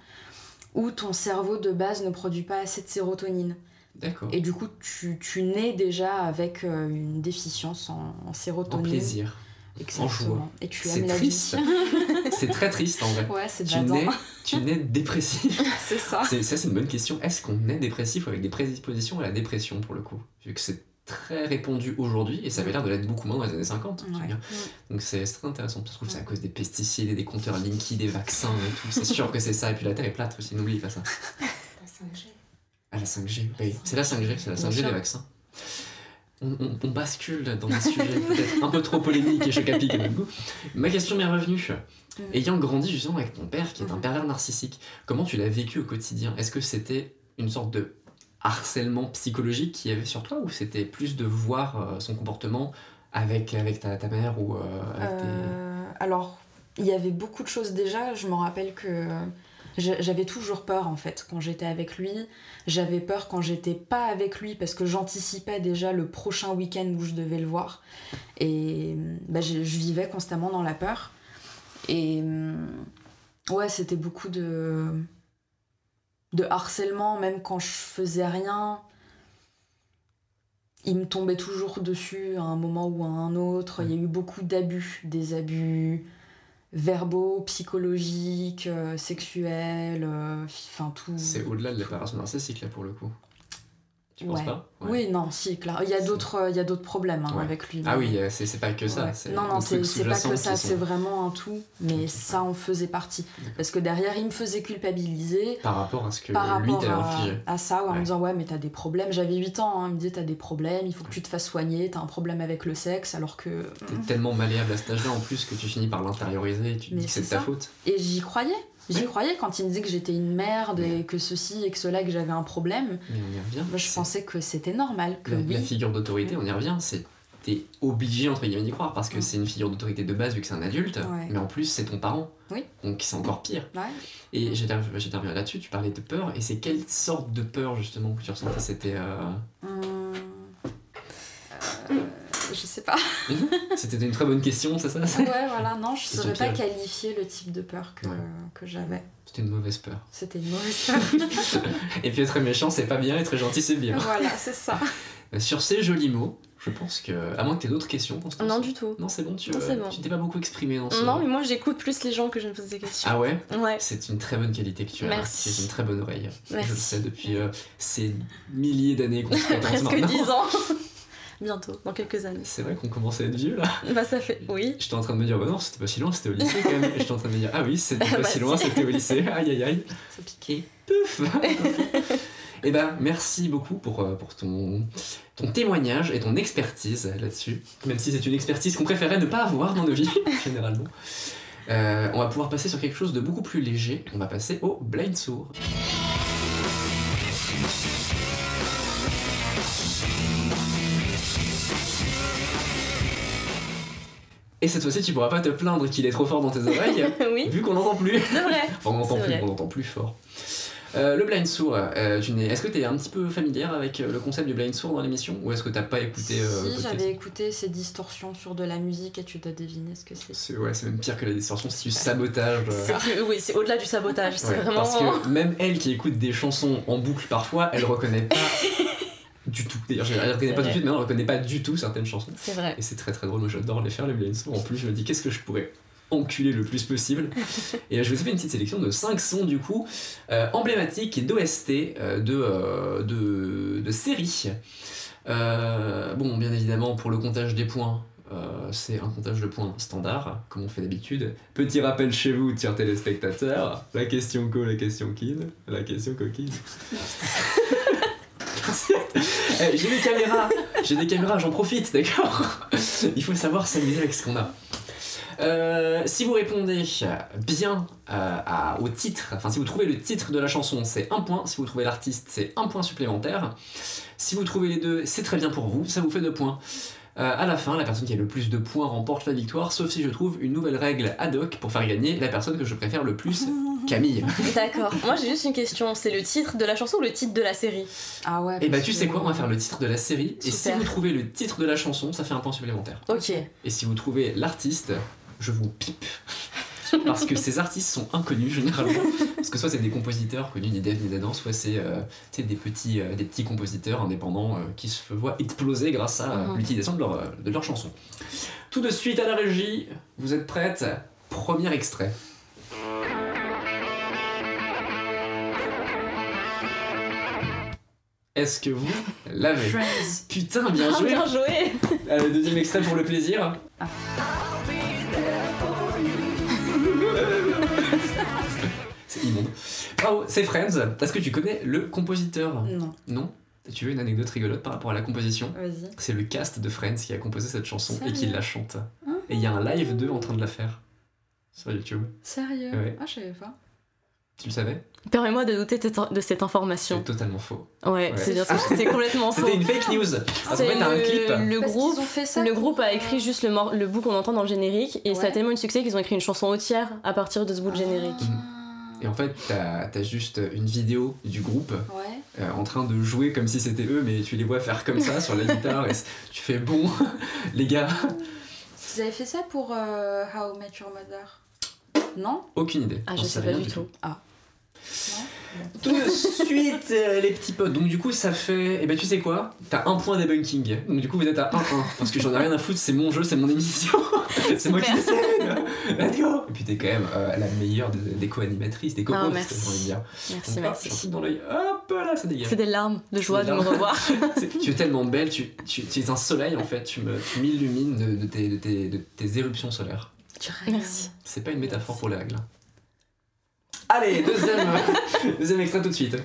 [SPEAKER 4] où ton cerveau de base ne produit pas assez de sérotonine.
[SPEAKER 1] D'accord.
[SPEAKER 4] Et du coup, tu, tu nais déjà avec euh, une déficience en, en
[SPEAKER 1] En
[SPEAKER 4] sérotonine.
[SPEAKER 1] plaisir.
[SPEAKER 4] Exactement.
[SPEAKER 1] joie.
[SPEAKER 4] Et tu aimes la
[SPEAKER 1] triste.
[SPEAKER 4] vie.
[SPEAKER 1] C'est très triste en vrai.
[SPEAKER 4] Ouais, c'est
[SPEAKER 1] Tu nais, tu nais dépressif.
[SPEAKER 4] C'est ça.
[SPEAKER 1] C'est- Ça, c'est une bonne question. Est-ce qu'on est dépressif avec des prédispositions à la dépression pour le coup? Vu que c'est très répandu aujourd'hui et ça avait l'air de l'être beaucoup moins dans les années 50. je veux
[SPEAKER 4] Ouais.
[SPEAKER 1] dire. Donc c'est c'est très intéressant. Je trouve que c'est à cause des pesticides et des compteurs Linky, des vaccins et tout. C'est sûr que c'est ça. Et puis la Terre est plate aussi, n'oublie pas ça. Ah, la 5G, oui. C'est la 5G, c'est la
[SPEAKER 4] Bien
[SPEAKER 1] 5G
[SPEAKER 4] sûr.
[SPEAKER 1] des vaccins. On, on- on bascule dans des sujets peut-être un peu trop polémiques et chocapiques à goût. Ma question m'est revenue.
[SPEAKER 4] Mm.
[SPEAKER 1] Ayant grandi justement avec ton père qui est un pervers narcissique, comment tu l'as vécu au quotidien? Est-ce que c'était une sorte de harcèlement psychologique qu'il y avait sur toi ou c'était plus de voir euh, son comportement avec, avec ta, ta mère ou euh, avec tes-
[SPEAKER 4] Euh, alors, il y avait beaucoup de choses déjà. Je me rappelle que j'avais toujours peur en fait quand j'étais avec lui. J'avais peur quand j'étais pas avec lui parce que j'anticipais déjà le prochain week-end où je devais le voir. Et bah, je, vivais constamment dans la peur. Et ouais, c'était beaucoup de de harcèlement, même quand je faisais rien. Il me tombait toujours dessus à un moment ou à un autre. Il y a eu beaucoup d'abus, des abus verbaux, psychologiques, euh, sexuels, euh, enfin tout.
[SPEAKER 1] C'est au-delà de l'opération narcissique là pour le coup. Tu penses
[SPEAKER 4] Ouais.
[SPEAKER 1] pas Ouais.
[SPEAKER 4] Oui, non, si, clair. Il y a d'autres, euh, il y a d'autres problèmes hein,
[SPEAKER 1] Ouais.
[SPEAKER 4] avec lui.
[SPEAKER 1] Ah oui, euh, c'est pas que ça.
[SPEAKER 4] Non, non, c'est pas que ça, c'est vraiment un tout, mais ça en faisait partie. Parce que derrière, il me faisait culpabiliser
[SPEAKER 1] Par rapport à ce que
[SPEAKER 4] par
[SPEAKER 1] lui t'avait
[SPEAKER 4] à,
[SPEAKER 1] infligé.
[SPEAKER 4] à ça, en me disant Ouais, mais t'as des problèmes. J'avais 8 ans, hein, il me disait T'as des problèmes, il faut que tu te fasses soigner, t'as un problème avec le sexe, alors que.
[SPEAKER 1] T'es tellement malléable à cet âge-là en plus que tu finis par l'intérioriser et tu te
[SPEAKER 4] Mais
[SPEAKER 1] dis que c'est ta faute.
[SPEAKER 4] Et j'y croyais. J'y croyais quand il me disait que j'étais une merde et que ceci et que cela, que j'avais un problème.
[SPEAKER 1] Mais on y revient.
[SPEAKER 4] Moi, je pensais que c'était normal, que
[SPEAKER 1] la,
[SPEAKER 4] oui.
[SPEAKER 1] la figure d'autorité, on y revient, c'est t'es obligé entre guillemets d'y croire parce que
[SPEAKER 4] Ouais.
[SPEAKER 1] c'est une figure d'autorité de base vu que c'est un adulte,
[SPEAKER 4] Ouais.
[SPEAKER 1] mais en plus c'est ton parent.
[SPEAKER 4] Oui.
[SPEAKER 1] Donc c'est encore pire.
[SPEAKER 4] Ouais.
[SPEAKER 1] Et j'étais revenu là-dessus, tu parlais de peur, et c'est quelle sorte de peur justement que tu ressentais? C'était euh,
[SPEAKER 4] Hum, je sais pas.
[SPEAKER 1] c'était une très bonne question, c'est ça
[SPEAKER 4] Ouais, voilà, non, je
[SPEAKER 1] Question
[SPEAKER 4] saurais pas qualifier le type de peur que,
[SPEAKER 1] Ouais.
[SPEAKER 4] que j'avais.
[SPEAKER 1] C'était une mauvaise peur.
[SPEAKER 4] C'était une mauvaise peur.
[SPEAKER 1] et puis être méchant c'est pas bien, être gentil c'est bien.
[SPEAKER 4] voilà, c'est ça.
[SPEAKER 1] Sur ces jolis mots, je pense que. À moins que t'aies d'autres questions, Constance.
[SPEAKER 2] Non, du tout.
[SPEAKER 1] Non, c'est bon, tu
[SPEAKER 2] Non,
[SPEAKER 1] euh,
[SPEAKER 2] c'est bon.
[SPEAKER 1] tu t'es pas beaucoup exprimé dans ce.
[SPEAKER 2] Non, mais moi j'écoute plus les gens que je me pose des questions.
[SPEAKER 1] Ah ouais?
[SPEAKER 2] Ouais.
[SPEAKER 1] C'est une très bonne qualité que tu as.
[SPEAKER 2] Merci.
[SPEAKER 1] Tu as une très bonne oreille.
[SPEAKER 2] Merci.
[SPEAKER 1] Je le sais depuis euh, ces milliers d'années qu'on se
[SPEAKER 2] Presque. 10 ans. Bientôt, dans quelques années.
[SPEAKER 1] C'est vrai qu'on commençait à être vieux là.
[SPEAKER 2] Bah ça fait. Oui.
[SPEAKER 1] J'étais en train de me dire, bah non, c'était pas si loin, c'était au lycée quand même. Et j'étais en train de me dire, ah oui, c'était pas
[SPEAKER 2] Bah
[SPEAKER 1] si loin, c'était au lycée. Aïe aïe aïe.
[SPEAKER 4] Ça pique.
[SPEAKER 1] Pouf Et ben, merci beaucoup pour, euh, pour ton, ton témoignage et ton expertise là-dessus. Même si c'est une expertise qu'on préférait ne pas avoir dans nos vies, généralement. Euh, on va pouvoir passer sur quelque chose de beaucoup plus léger. On va passer au blind sourd. Et cette fois-ci, tu pourras pas te plaindre qu'il est trop fort dans tes oreilles,
[SPEAKER 2] oui,
[SPEAKER 1] vu qu'on n'entend plus.
[SPEAKER 2] c'est vrai.
[SPEAKER 1] Enfin, on entend
[SPEAKER 2] C'est
[SPEAKER 1] plus,
[SPEAKER 2] vrai.
[SPEAKER 1] on entend plus fort. Euh, le blind sourd, euh, est-ce que tu es un petit peu familière avec euh, le concept du blind sourd dans l'émission? Ou est-ce que t'as pas écouté euh,
[SPEAKER 4] si j'avais écouté ces distorsions sur de la musique et tu dois deviner ce que c'est.
[SPEAKER 1] C'est ouais, c'est même pire que la distorsion, c'est du sabotage.
[SPEAKER 2] plus- Oui, c'est au-delà du sabotage. C'est
[SPEAKER 1] Ouais,
[SPEAKER 2] vraiment.
[SPEAKER 1] Parce que même elle qui écoute des chansons en boucle parfois, elle reconnaît pas du tout. D'ailleurs, je- elle reconnaît
[SPEAKER 2] C'est
[SPEAKER 1] pas tout de suite, elle reconnaît pas du tout certaines chansons.
[SPEAKER 2] C'est vrai.
[SPEAKER 1] Et c'est très très drôle, moi j'adore les faire les sourds. En plus, je me dis qu'est-ce que je pourrais enculer le plus possible. et euh, je vous ai fait une petite sélection de 5 sons du coup euh, emblématiques et d'OST euh, de, euh, de, de séries. Bon, bien évidemment, pour le comptage des points, c'est un comptage de points standard, comme on fait d'habitude. Petit rappel chez vous, chers téléspectateurs, la question co, la question kid, la question coquine. Eh, j'ai des caméras, j'ai des caméras, j'en profite, d'accord Il faut savoir s'amuser avec ce qu'on a. Euh, si vous répondez bien euh, au titre, enfin si vous trouvez le titre de la chanson, c'est un point. Si vous trouvez l'artiste, c'est un point supplémentaire. Si vous trouvez les deux, c'est très bien pour vous, ça vous fait deux points. Euh, à la fin, la personne qui a le plus de points remporte la victoire, sauf si je trouve une nouvelle règle ad hoc pour faire gagner la personne que je préfère le plus, Camille.
[SPEAKER 2] D'accord. Moi j'ai juste une question. C'est le titre de la chanson ou le titre de la série
[SPEAKER 4] Ah ouais.
[SPEAKER 1] Et bah
[SPEAKER 4] parce
[SPEAKER 1] tu
[SPEAKER 4] que-
[SPEAKER 1] sais quoi, on va faire le titre de la série, et si vous trouvez le titre de la chanson, ça fait un point supplémentaire.
[SPEAKER 2] Ok.
[SPEAKER 1] Et si vous trouvez l'artiste, je vous pipe. Parce que ces artistes sont inconnus généralement. Parce que soit c'est des compositeurs connus ni Dave ni d'Adam, soit c'est euh, des, petits, euh, des petits compositeurs indépendants euh, qui se voient exploser grâce à euh,
[SPEAKER 2] Mhm.
[SPEAKER 1] l'utilisation de, leur, euh, de leurs chansons. Tout de suite à la régie, vous êtes prêtes? Premier extrait. Est-ce que vous l'avez
[SPEAKER 4] Friends.
[SPEAKER 1] Putain, bien joué
[SPEAKER 2] bien joué
[SPEAKER 1] Euh, Deuxième extrait pour le plaisir. C'est immonde. Bravo, c'est Friends. Est-ce que tu connais le compositeur
[SPEAKER 4] Non,
[SPEAKER 1] Non Tu veux une anecdote rigolote par rapport à la composition
[SPEAKER 4] vas-y.
[SPEAKER 1] C'est le cast de Friends qui a composé cette chanson et qui la chante.
[SPEAKER 4] Ah.
[SPEAKER 1] Et il y a un live d'eux en train de la faire sur YouTube.
[SPEAKER 4] Sérieux
[SPEAKER 1] Ouais.
[SPEAKER 4] Ah, je savais pas.
[SPEAKER 1] Tu le savais
[SPEAKER 2] Permets-moi de douter de cette information.
[SPEAKER 1] C'est totalement faux.
[SPEAKER 2] Ouais,
[SPEAKER 1] Ouais.
[SPEAKER 2] c'est bien, c'est c'est complètement faux.
[SPEAKER 1] C'était une fake news. Qu'en
[SPEAKER 2] C'est
[SPEAKER 1] fait, t'as un
[SPEAKER 2] le-
[SPEAKER 1] clip.
[SPEAKER 2] Le groupe,
[SPEAKER 4] fait ça
[SPEAKER 2] le groupe a écrit juste le, le bout qu'on entend dans le générique et ça a
[SPEAKER 4] Ouais.
[SPEAKER 2] tellement eu de succès qu'ils ont écrit une chanson entière à partir de ce bout de générique.
[SPEAKER 1] Et en fait, t'as as juste une vidéo du groupe
[SPEAKER 4] Ouais.
[SPEAKER 1] euh, en train de jouer comme si c'était eux, mais tu les vois faire comme ça sur la guitare et tu fais bon, les gars.
[SPEAKER 4] Vous avez fait ça pour euh, How I Met Your Mother? Non?
[SPEAKER 1] Aucune idée.
[SPEAKER 2] Ah, je sais pas du tout.
[SPEAKER 4] Non
[SPEAKER 1] Tout de suite, euh, les petits potes. Donc, du coup, ça fait. Eh ben, tu sais quoi? T'as un point débunking. Donc, du coup, vous êtes à 1-1. Parce que j'en ai rien à foutre, c'est mon jeu, c'est mon émission. c'est moi qui décide. Let's go Et puis, t'es quand même euh, la meilleure des, des co-animatrices, des co-hosts,
[SPEAKER 2] merci.
[SPEAKER 1] j'ai envie de dire.
[SPEAKER 2] Merci,
[SPEAKER 1] hop,
[SPEAKER 2] merci.
[SPEAKER 1] dans l'œil. Hop là, ça dégage.
[SPEAKER 2] C'est des larmes de joie de me revoir.
[SPEAKER 1] Tu es tellement belle, tu, tu, tu es un soleil en fait, tu me- tu m'illumines de, de tes, de, tes, de tes éruptions solaires.
[SPEAKER 4] Tu rêves.
[SPEAKER 2] Merci.
[SPEAKER 1] C'est pas une métaphore pour les règles. Allez, deuxième, deuxième extrait tout de suite.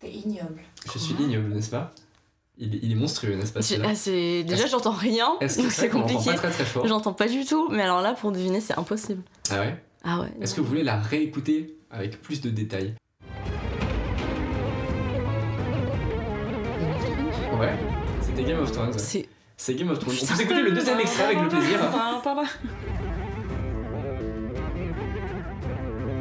[SPEAKER 4] T'es ignoble.
[SPEAKER 1] Je suis ignoble, n'est-ce pas? Il, est- il est monstrueux, n'est-ce pas celui-là?
[SPEAKER 2] ah, c'est- Déjà, j'entends rien,
[SPEAKER 1] Est-ce que
[SPEAKER 2] donc
[SPEAKER 1] c'est
[SPEAKER 2] compliqué.
[SPEAKER 1] pas très très fort?
[SPEAKER 2] J'entends pas du tout, mais alors là, pour deviner, c'est impossible.
[SPEAKER 1] Ah ouais?
[SPEAKER 2] Ah ouais.
[SPEAKER 1] Est-ce que vous voulez la réécouter avec plus de détails? Ouais, c'était Game of Thrones.
[SPEAKER 2] C'est.
[SPEAKER 1] C'est Game of Thrones. On peut écouter le deuxième extrait avec le plaisir.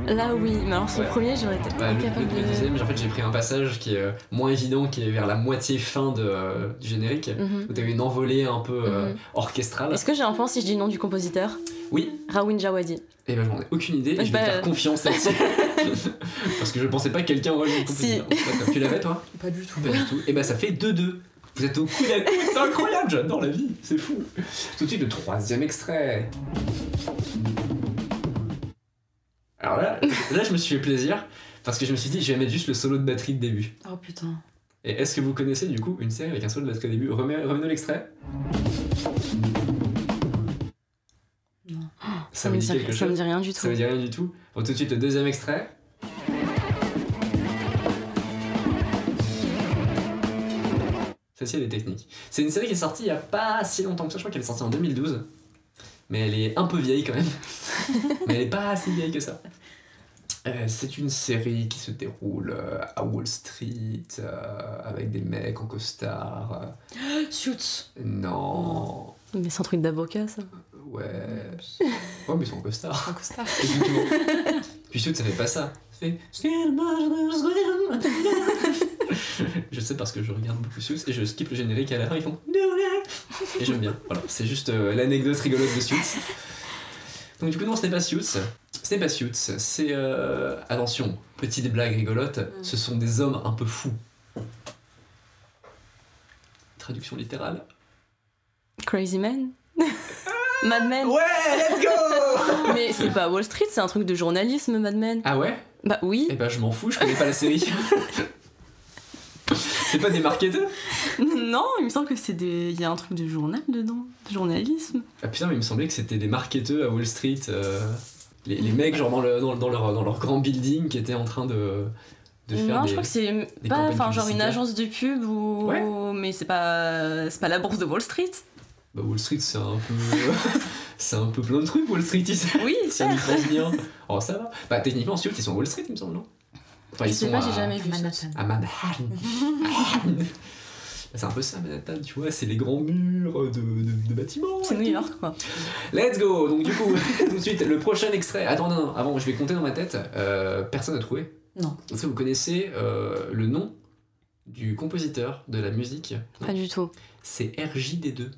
[SPEAKER 2] Là, oui, mais alors, ce
[SPEAKER 1] Ouais.
[SPEAKER 2] premier, j'aurais été
[SPEAKER 1] Bah, le,
[SPEAKER 2] incapable
[SPEAKER 1] le- le
[SPEAKER 2] de.
[SPEAKER 1] deuxième, en fait, j'ai pris un passage qui est euh, moins évident, qui est vers la moitié fin de, euh, du générique,
[SPEAKER 2] Mhm.
[SPEAKER 1] où t'as une envolée un peu euh,
[SPEAKER 2] Mhm.
[SPEAKER 1] orchestrale.
[SPEAKER 2] Est-ce que j'ai un point si je dis le nom du compositeur?
[SPEAKER 1] Oui,
[SPEAKER 2] Rawin Djawadi.
[SPEAKER 1] et ben j'en ai aucune idée, et je vais
[SPEAKER 2] Bah,
[SPEAKER 1] te faire
[SPEAKER 2] euh.
[SPEAKER 1] confiance là-dessus. Parce que je pensais pas que quelqu'un aurait le compositeur. D'accord. Tu l'avais toi?
[SPEAKER 4] Pas du tout.
[SPEAKER 1] Pas du tout. Et bah ça fait 2-2. Vous êtes au coude à coude, c'est incroyable, j'adore la vie, c'est fou. Tout de suite, le troisième extrait. Alors là, là, je me suis fait plaisir parce que je me suis dit, je vais mettre juste le solo de batterie de début.
[SPEAKER 4] Oh putain.
[SPEAKER 1] Et est-ce que vous connaissez du coup une série avec un solo de batterie au début? Remets- Remets-nous l'extrait.
[SPEAKER 4] Non.
[SPEAKER 1] Ça me
[SPEAKER 2] me
[SPEAKER 1] dit
[SPEAKER 2] dit- ça me dit rien du
[SPEAKER 1] Ça
[SPEAKER 2] tout.
[SPEAKER 1] veut dire rien du tout. Bon, tout de suite, le deuxième extrait. Celle-ci, elle est technique. C'est une série qui est sortie il y a pas si longtemps que ça. Je crois qu'elle est sortie en 2012. Mais elle est un peu vieille quand même. Mais elle est pas si vieille que ça. Euh, c'est une série qui se déroule euh, à Wall Street euh, avec des mecs en costard.
[SPEAKER 4] Suits.
[SPEAKER 1] Non.
[SPEAKER 2] Mais c'est un truc d'avocat, ça.
[SPEAKER 1] Ouais. Ouais, mais ils sont en costard.
[SPEAKER 4] Un costard.
[SPEAKER 1] Puis Suits, ça fait pas ça. Ça fait. Je sais parce que je regarde beaucoup Suits et je skip le générique à la fin, ils font. Et j'aime bien. Voilà, c'est juste euh, l'anecdote rigolote de Suits. Donc, du coup, non, ce n'est pas Suits. Ce n'est pas Suits. C'est. euh, Attention, petite blague rigolote.
[SPEAKER 4] Mm.
[SPEAKER 1] Ce sont des hommes un peu fous. Traduction littérale.
[SPEAKER 2] Crazy Man Mad Men
[SPEAKER 1] Ouais, let's go
[SPEAKER 2] Mais c'est pas Wall Street, c'est un truc de journalisme, Mad Men.
[SPEAKER 1] Ah ouais?
[SPEAKER 2] Bah oui.
[SPEAKER 1] Eh ben, je m'en fous, je connais pas la série. c'est pas des marketeurs
[SPEAKER 2] Non, il me semble que c'est des. Il y a un truc de journal dedans. De journalisme.
[SPEAKER 1] Ah putain, mais il me semblait que c'était des marketeurs à Wall Street. euh, les, les mecs, genre dans, le, dans, dans leur, dans leur grand building, qui étaient en train de, de faire
[SPEAKER 2] non,
[SPEAKER 1] des.
[SPEAKER 2] je crois que c'est pas. Enfin, genre une agence de pub ou.
[SPEAKER 1] Ouais.
[SPEAKER 2] Mais c'est pas. C'est pas la bourse de Wall Street.
[SPEAKER 1] Bah, Wall Street, c'est un peu. c'est un peu plein de trucs, Wall Street, ici.
[SPEAKER 2] Oui,
[SPEAKER 1] Si
[SPEAKER 2] certes.
[SPEAKER 1] pense bien. Oh, ça va. Bah, techniquement, Suits, ils sont Wall Street, il me semble, non? Enfin, ils sont
[SPEAKER 2] pas,
[SPEAKER 1] à-
[SPEAKER 2] j'ai jamais vu.
[SPEAKER 4] Manhattan.
[SPEAKER 1] À Manhattan. Manhattan. c'est un peu ça, Manhattan, tu vois, c'est les grands murs de, de- de bâtiments.
[SPEAKER 2] C'est New. York, quoi.
[SPEAKER 1] Let's go Donc du coup, tout de suite, le prochain extrait. Attends, non, non, avant, je vais compter dans ma tête. Euh, personne n'a trouvé.
[SPEAKER 4] Non.
[SPEAKER 1] Est-ce que vous connaissez euh, le nom du compositeur de la musique?
[SPEAKER 2] Pas du tout.
[SPEAKER 1] C'est RJD2.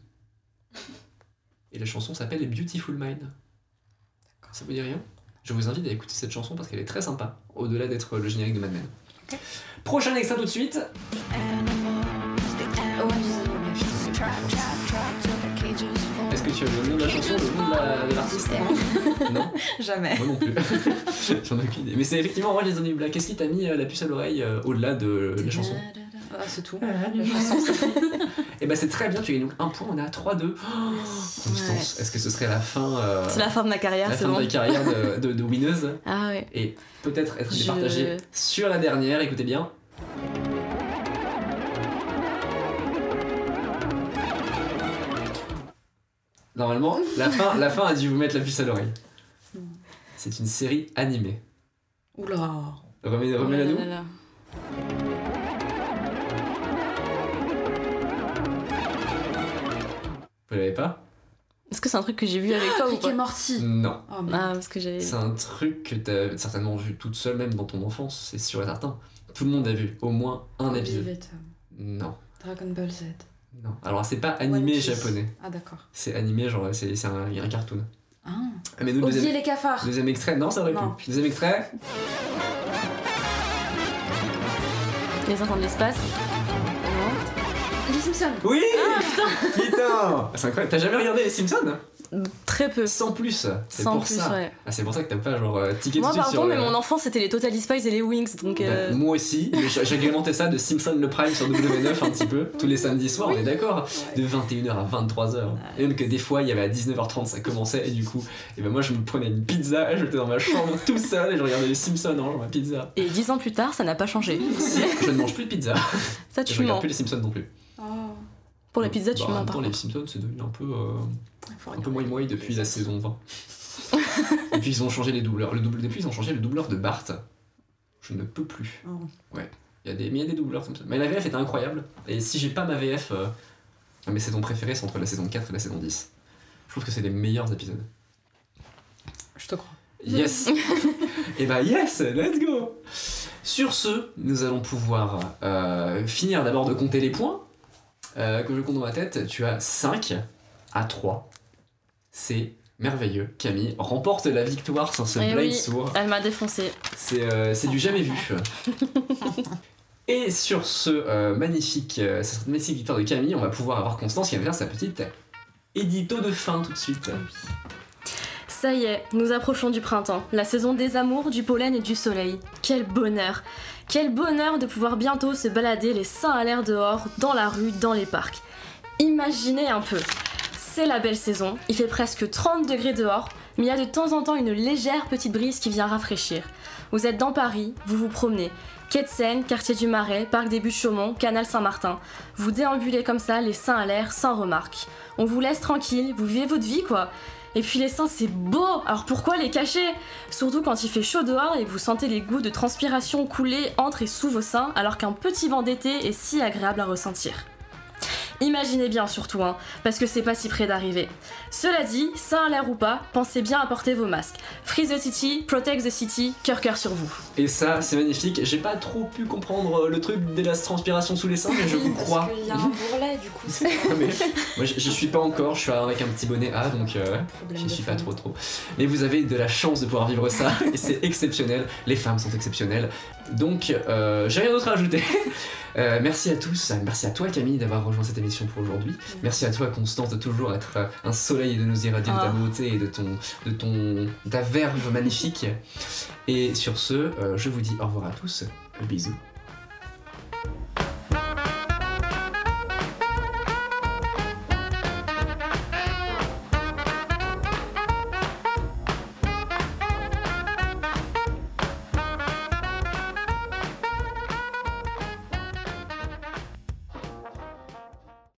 [SPEAKER 1] Et la chanson s'appelle Beautiful Mind. Ça vous dit rien? Je vous invite à écouter cette chanson parce qu'elle est très sympa, au-delà d'être le générique de Mad Men. Prochain extrait tout de suite. Est-ce que tu as le nom de la chanson, le nom de la- de l'artiste? Non,
[SPEAKER 4] Jamais.
[SPEAKER 1] moi non plus. J'en ai aucune idée. Mais c'est effectivement the New Black. Qu'est-ce qui t'a mis euh, la puce à l'oreille euh, au-delà de la chanson?
[SPEAKER 4] Ah, c'est tout.
[SPEAKER 1] Et bah c'est très bien, tu gagnes donc un point, on est à 3-2. Oh, Constance, est-ce que ce serait la fin, euh,
[SPEAKER 2] C'est la fin de ma carrière,
[SPEAKER 1] la
[SPEAKER 2] c'est
[SPEAKER 1] fin
[SPEAKER 2] bon.
[SPEAKER 1] de ta carrière de, de, de winneuse
[SPEAKER 2] Ah ouais.
[SPEAKER 1] Et peut-être être
[SPEAKER 2] Je-
[SPEAKER 1] départagée sur la dernière, écoutez bien. Normalement, la fin, la fin a dû vous mettre la puce à l'oreille. C'est une série animée.
[SPEAKER 4] Oula.
[SPEAKER 1] Remets,
[SPEAKER 2] Oh
[SPEAKER 1] remets-la
[SPEAKER 2] là
[SPEAKER 1] nous.
[SPEAKER 2] là là.
[SPEAKER 1] Vous l'avez pas
[SPEAKER 2] Est-ce que c'est un truc que j'ai vu avec toi ou
[SPEAKER 4] Rick
[SPEAKER 2] pas
[SPEAKER 4] et Morty.
[SPEAKER 1] Non.
[SPEAKER 4] Oh, mais
[SPEAKER 2] Ah, parce que j'ai.
[SPEAKER 1] C'est un truc que t'as certainement vu toute seule, même dans ton enfance, c'est sûr et certain. Tout le monde a vu au moins un épisode. Non.
[SPEAKER 4] Dragon Ball Z.
[SPEAKER 1] Non. Alors c'est pas animé japonais.
[SPEAKER 4] Ah, d'accord.
[SPEAKER 1] C'est animé, genre c'est c'est un, il y a un cartoon.
[SPEAKER 4] Ah.
[SPEAKER 1] Ah, mais nous, deuxième,
[SPEAKER 4] les cafards.
[SPEAKER 1] deuxième extrait, non, ça aurait
[SPEAKER 4] Non.
[SPEAKER 1] pu. Deuxième extrait,
[SPEAKER 2] Les enfants de l'espace.
[SPEAKER 4] Les Simpsons.
[SPEAKER 1] oui Putain C'est incroyable, t'as jamais regardé les Simpsons?
[SPEAKER 2] Très peu.
[SPEAKER 1] Sans plus, c'est
[SPEAKER 2] Sans
[SPEAKER 1] pour
[SPEAKER 2] plus,
[SPEAKER 1] ça.
[SPEAKER 2] ouais.
[SPEAKER 1] Ah, c'est pour ça que t'as pas genre euh, tiqué
[SPEAKER 2] Moi,
[SPEAKER 1] tout
[SPEAKER 2] pardon,
[SPEAKER 1] sur
[SPEAKER 2] mais
[SPEAKER 1] le-
[SPEAKER 2] mon enfant, c'était les Totally Spies et les Wings, donc.
[SPEAKER 1] Bah,
[SPEAKER 2] euh,
[SPEAKER 1] moi aussi, agrémenté ça de Simpson le Prime sur W9 un petit peu, tous les samedis soirs, on est d'accord De 21h à 23h. Et même que des fois, il y avait à 19h30, ça commençait, et du coup, et ben moi je me prenais une pizza, j'étais dans ma chambre tout seul, et je regardais les Simpsons en ma pizza.
[SPEAKER 2] Et dix ans plus tard, ça n'a pas changé.
[SPEAKER 1] Si, je ne mange plus de pizza,
[SPEAKER 2] Ça,
[SPEAKER 1] et
[SPEAKER 2] tu
[SPEAKER 1] je regarde plus les Simpsons non plus.
[SPEAKER 2] Pour pizza, tu
[SPEAKER 1] Bah,
[SPEAKER 2] mens
[SPEAKER 1] temps, les. Simpsons, c'est devenu un peu, euh, un peu depuis la saison 20. et puis ils ont changé les doubleurs. Le double, depuis, ils ont changé le doubleur de Bart. Je ne peux plus.
[SPEAKER 4] Oh.
[SPEAKER 1] Il y, a des, mais il y a des doubleurs comme ça. Mais la VF était incroyable. Et si j'ai pas ma VF, euh, mes saisons préférées, c'est entre la saison 4 et la saison 10. Je trouve que c'est les meilleurs épisodes.
[SPEAKER 4] Je te crois.
[SPEAKER 1] Yes Et bah yes, let's go Sur ce, nous allons pouvoir euh, finir d'abord de compter les points euh, que je compte dans ma tête. Tu as 5 à 3. C'est merveilleux. Camille remporte la victoire sur ce
[SPEAKER 2] Eh
[SPEAKER 1] Blade
[SPEAKER 2] oui.
[SPEAKER 1] Sword.
[SPEAKER 2] Elle m'a défoncé.
[SPEAKER 1] C'est euh, du jamais vu. Et sur ce euh, magnifique, euh, cette magnifique victoire de Camille, on va pouvoir avoir Constance qui va faire sa petite édito de fin tout de suite.
[SPEAKER 2] Ça y est, nous approchons du printemps, la saison des amours, du pollen et du soleil. Quel bonheur Quel bonheur de pouvoir bientôt se balader les seins à l'air dehors, dans la rue, dans les parcs. Imaginez un peu. C'est la belle saison, il fait presque 30 degrés dehors, mais il y a de temps en temps une légère petite brise qui vient rafraîchir. Vous êtes dans Paris, vous vous promenez. Quai de Seine, quartier du Marais, parc des Buttes-Chaumont, canal Saint-Martin. Vous déambulez comme ça, les seins à l'air, sans remarque. On vous laisse tranquille, vous vivez votre vie quoi. Et puis les seins, c'est beau Alors pourquoi les cacher? Surtout quand il fait chaud dehors et vous sentez les goûts de transpiration couler entre et sous vos seins, alors qu'un petit vent d'été est si agréable à ressentir. Imaginez bien surtout, hein, parce que c'est pas si près d'arriver. Cela dit, seins à l'air ou pas, pensez bien à porter vos masques. Freeze the city, protect the city, cœur cœur sur vous.
[SPEAKER 1] Et ça, c'est magnifique. J'ai pas trop pu comprendre le truc de la transpiration sous les seins, mais je vous crois.
[SPEAKER 4] Parce qu'il y a un bourrelet, du coup. C'est
[SPEAKER 1] Non, mais moi, j'y suis pas encore. Je suis avec un petit bonnet A, donc euh, j'y suis pas trop trop. Mais vous avez de la chance de pouvoir vivre ça, et c'est exceptionnel. Les femmes sont exceptionnelles. Donc, euh, j'ai rien d'autre à ajouter. Euh, merci à tous. Merci à toi, Camille, d'avoir rejoint cette émission pour aujourd'hui. Merci à toi, Constance, de toujours être euh, un soleil et de nous irradier de ta
[SPEAKER 2] Ah.
[SPEAKER 1] beauté et de ton, de ton, ta verve magnifique. Et sur ce, euh, je vous dis au revoir à tous. Bisous.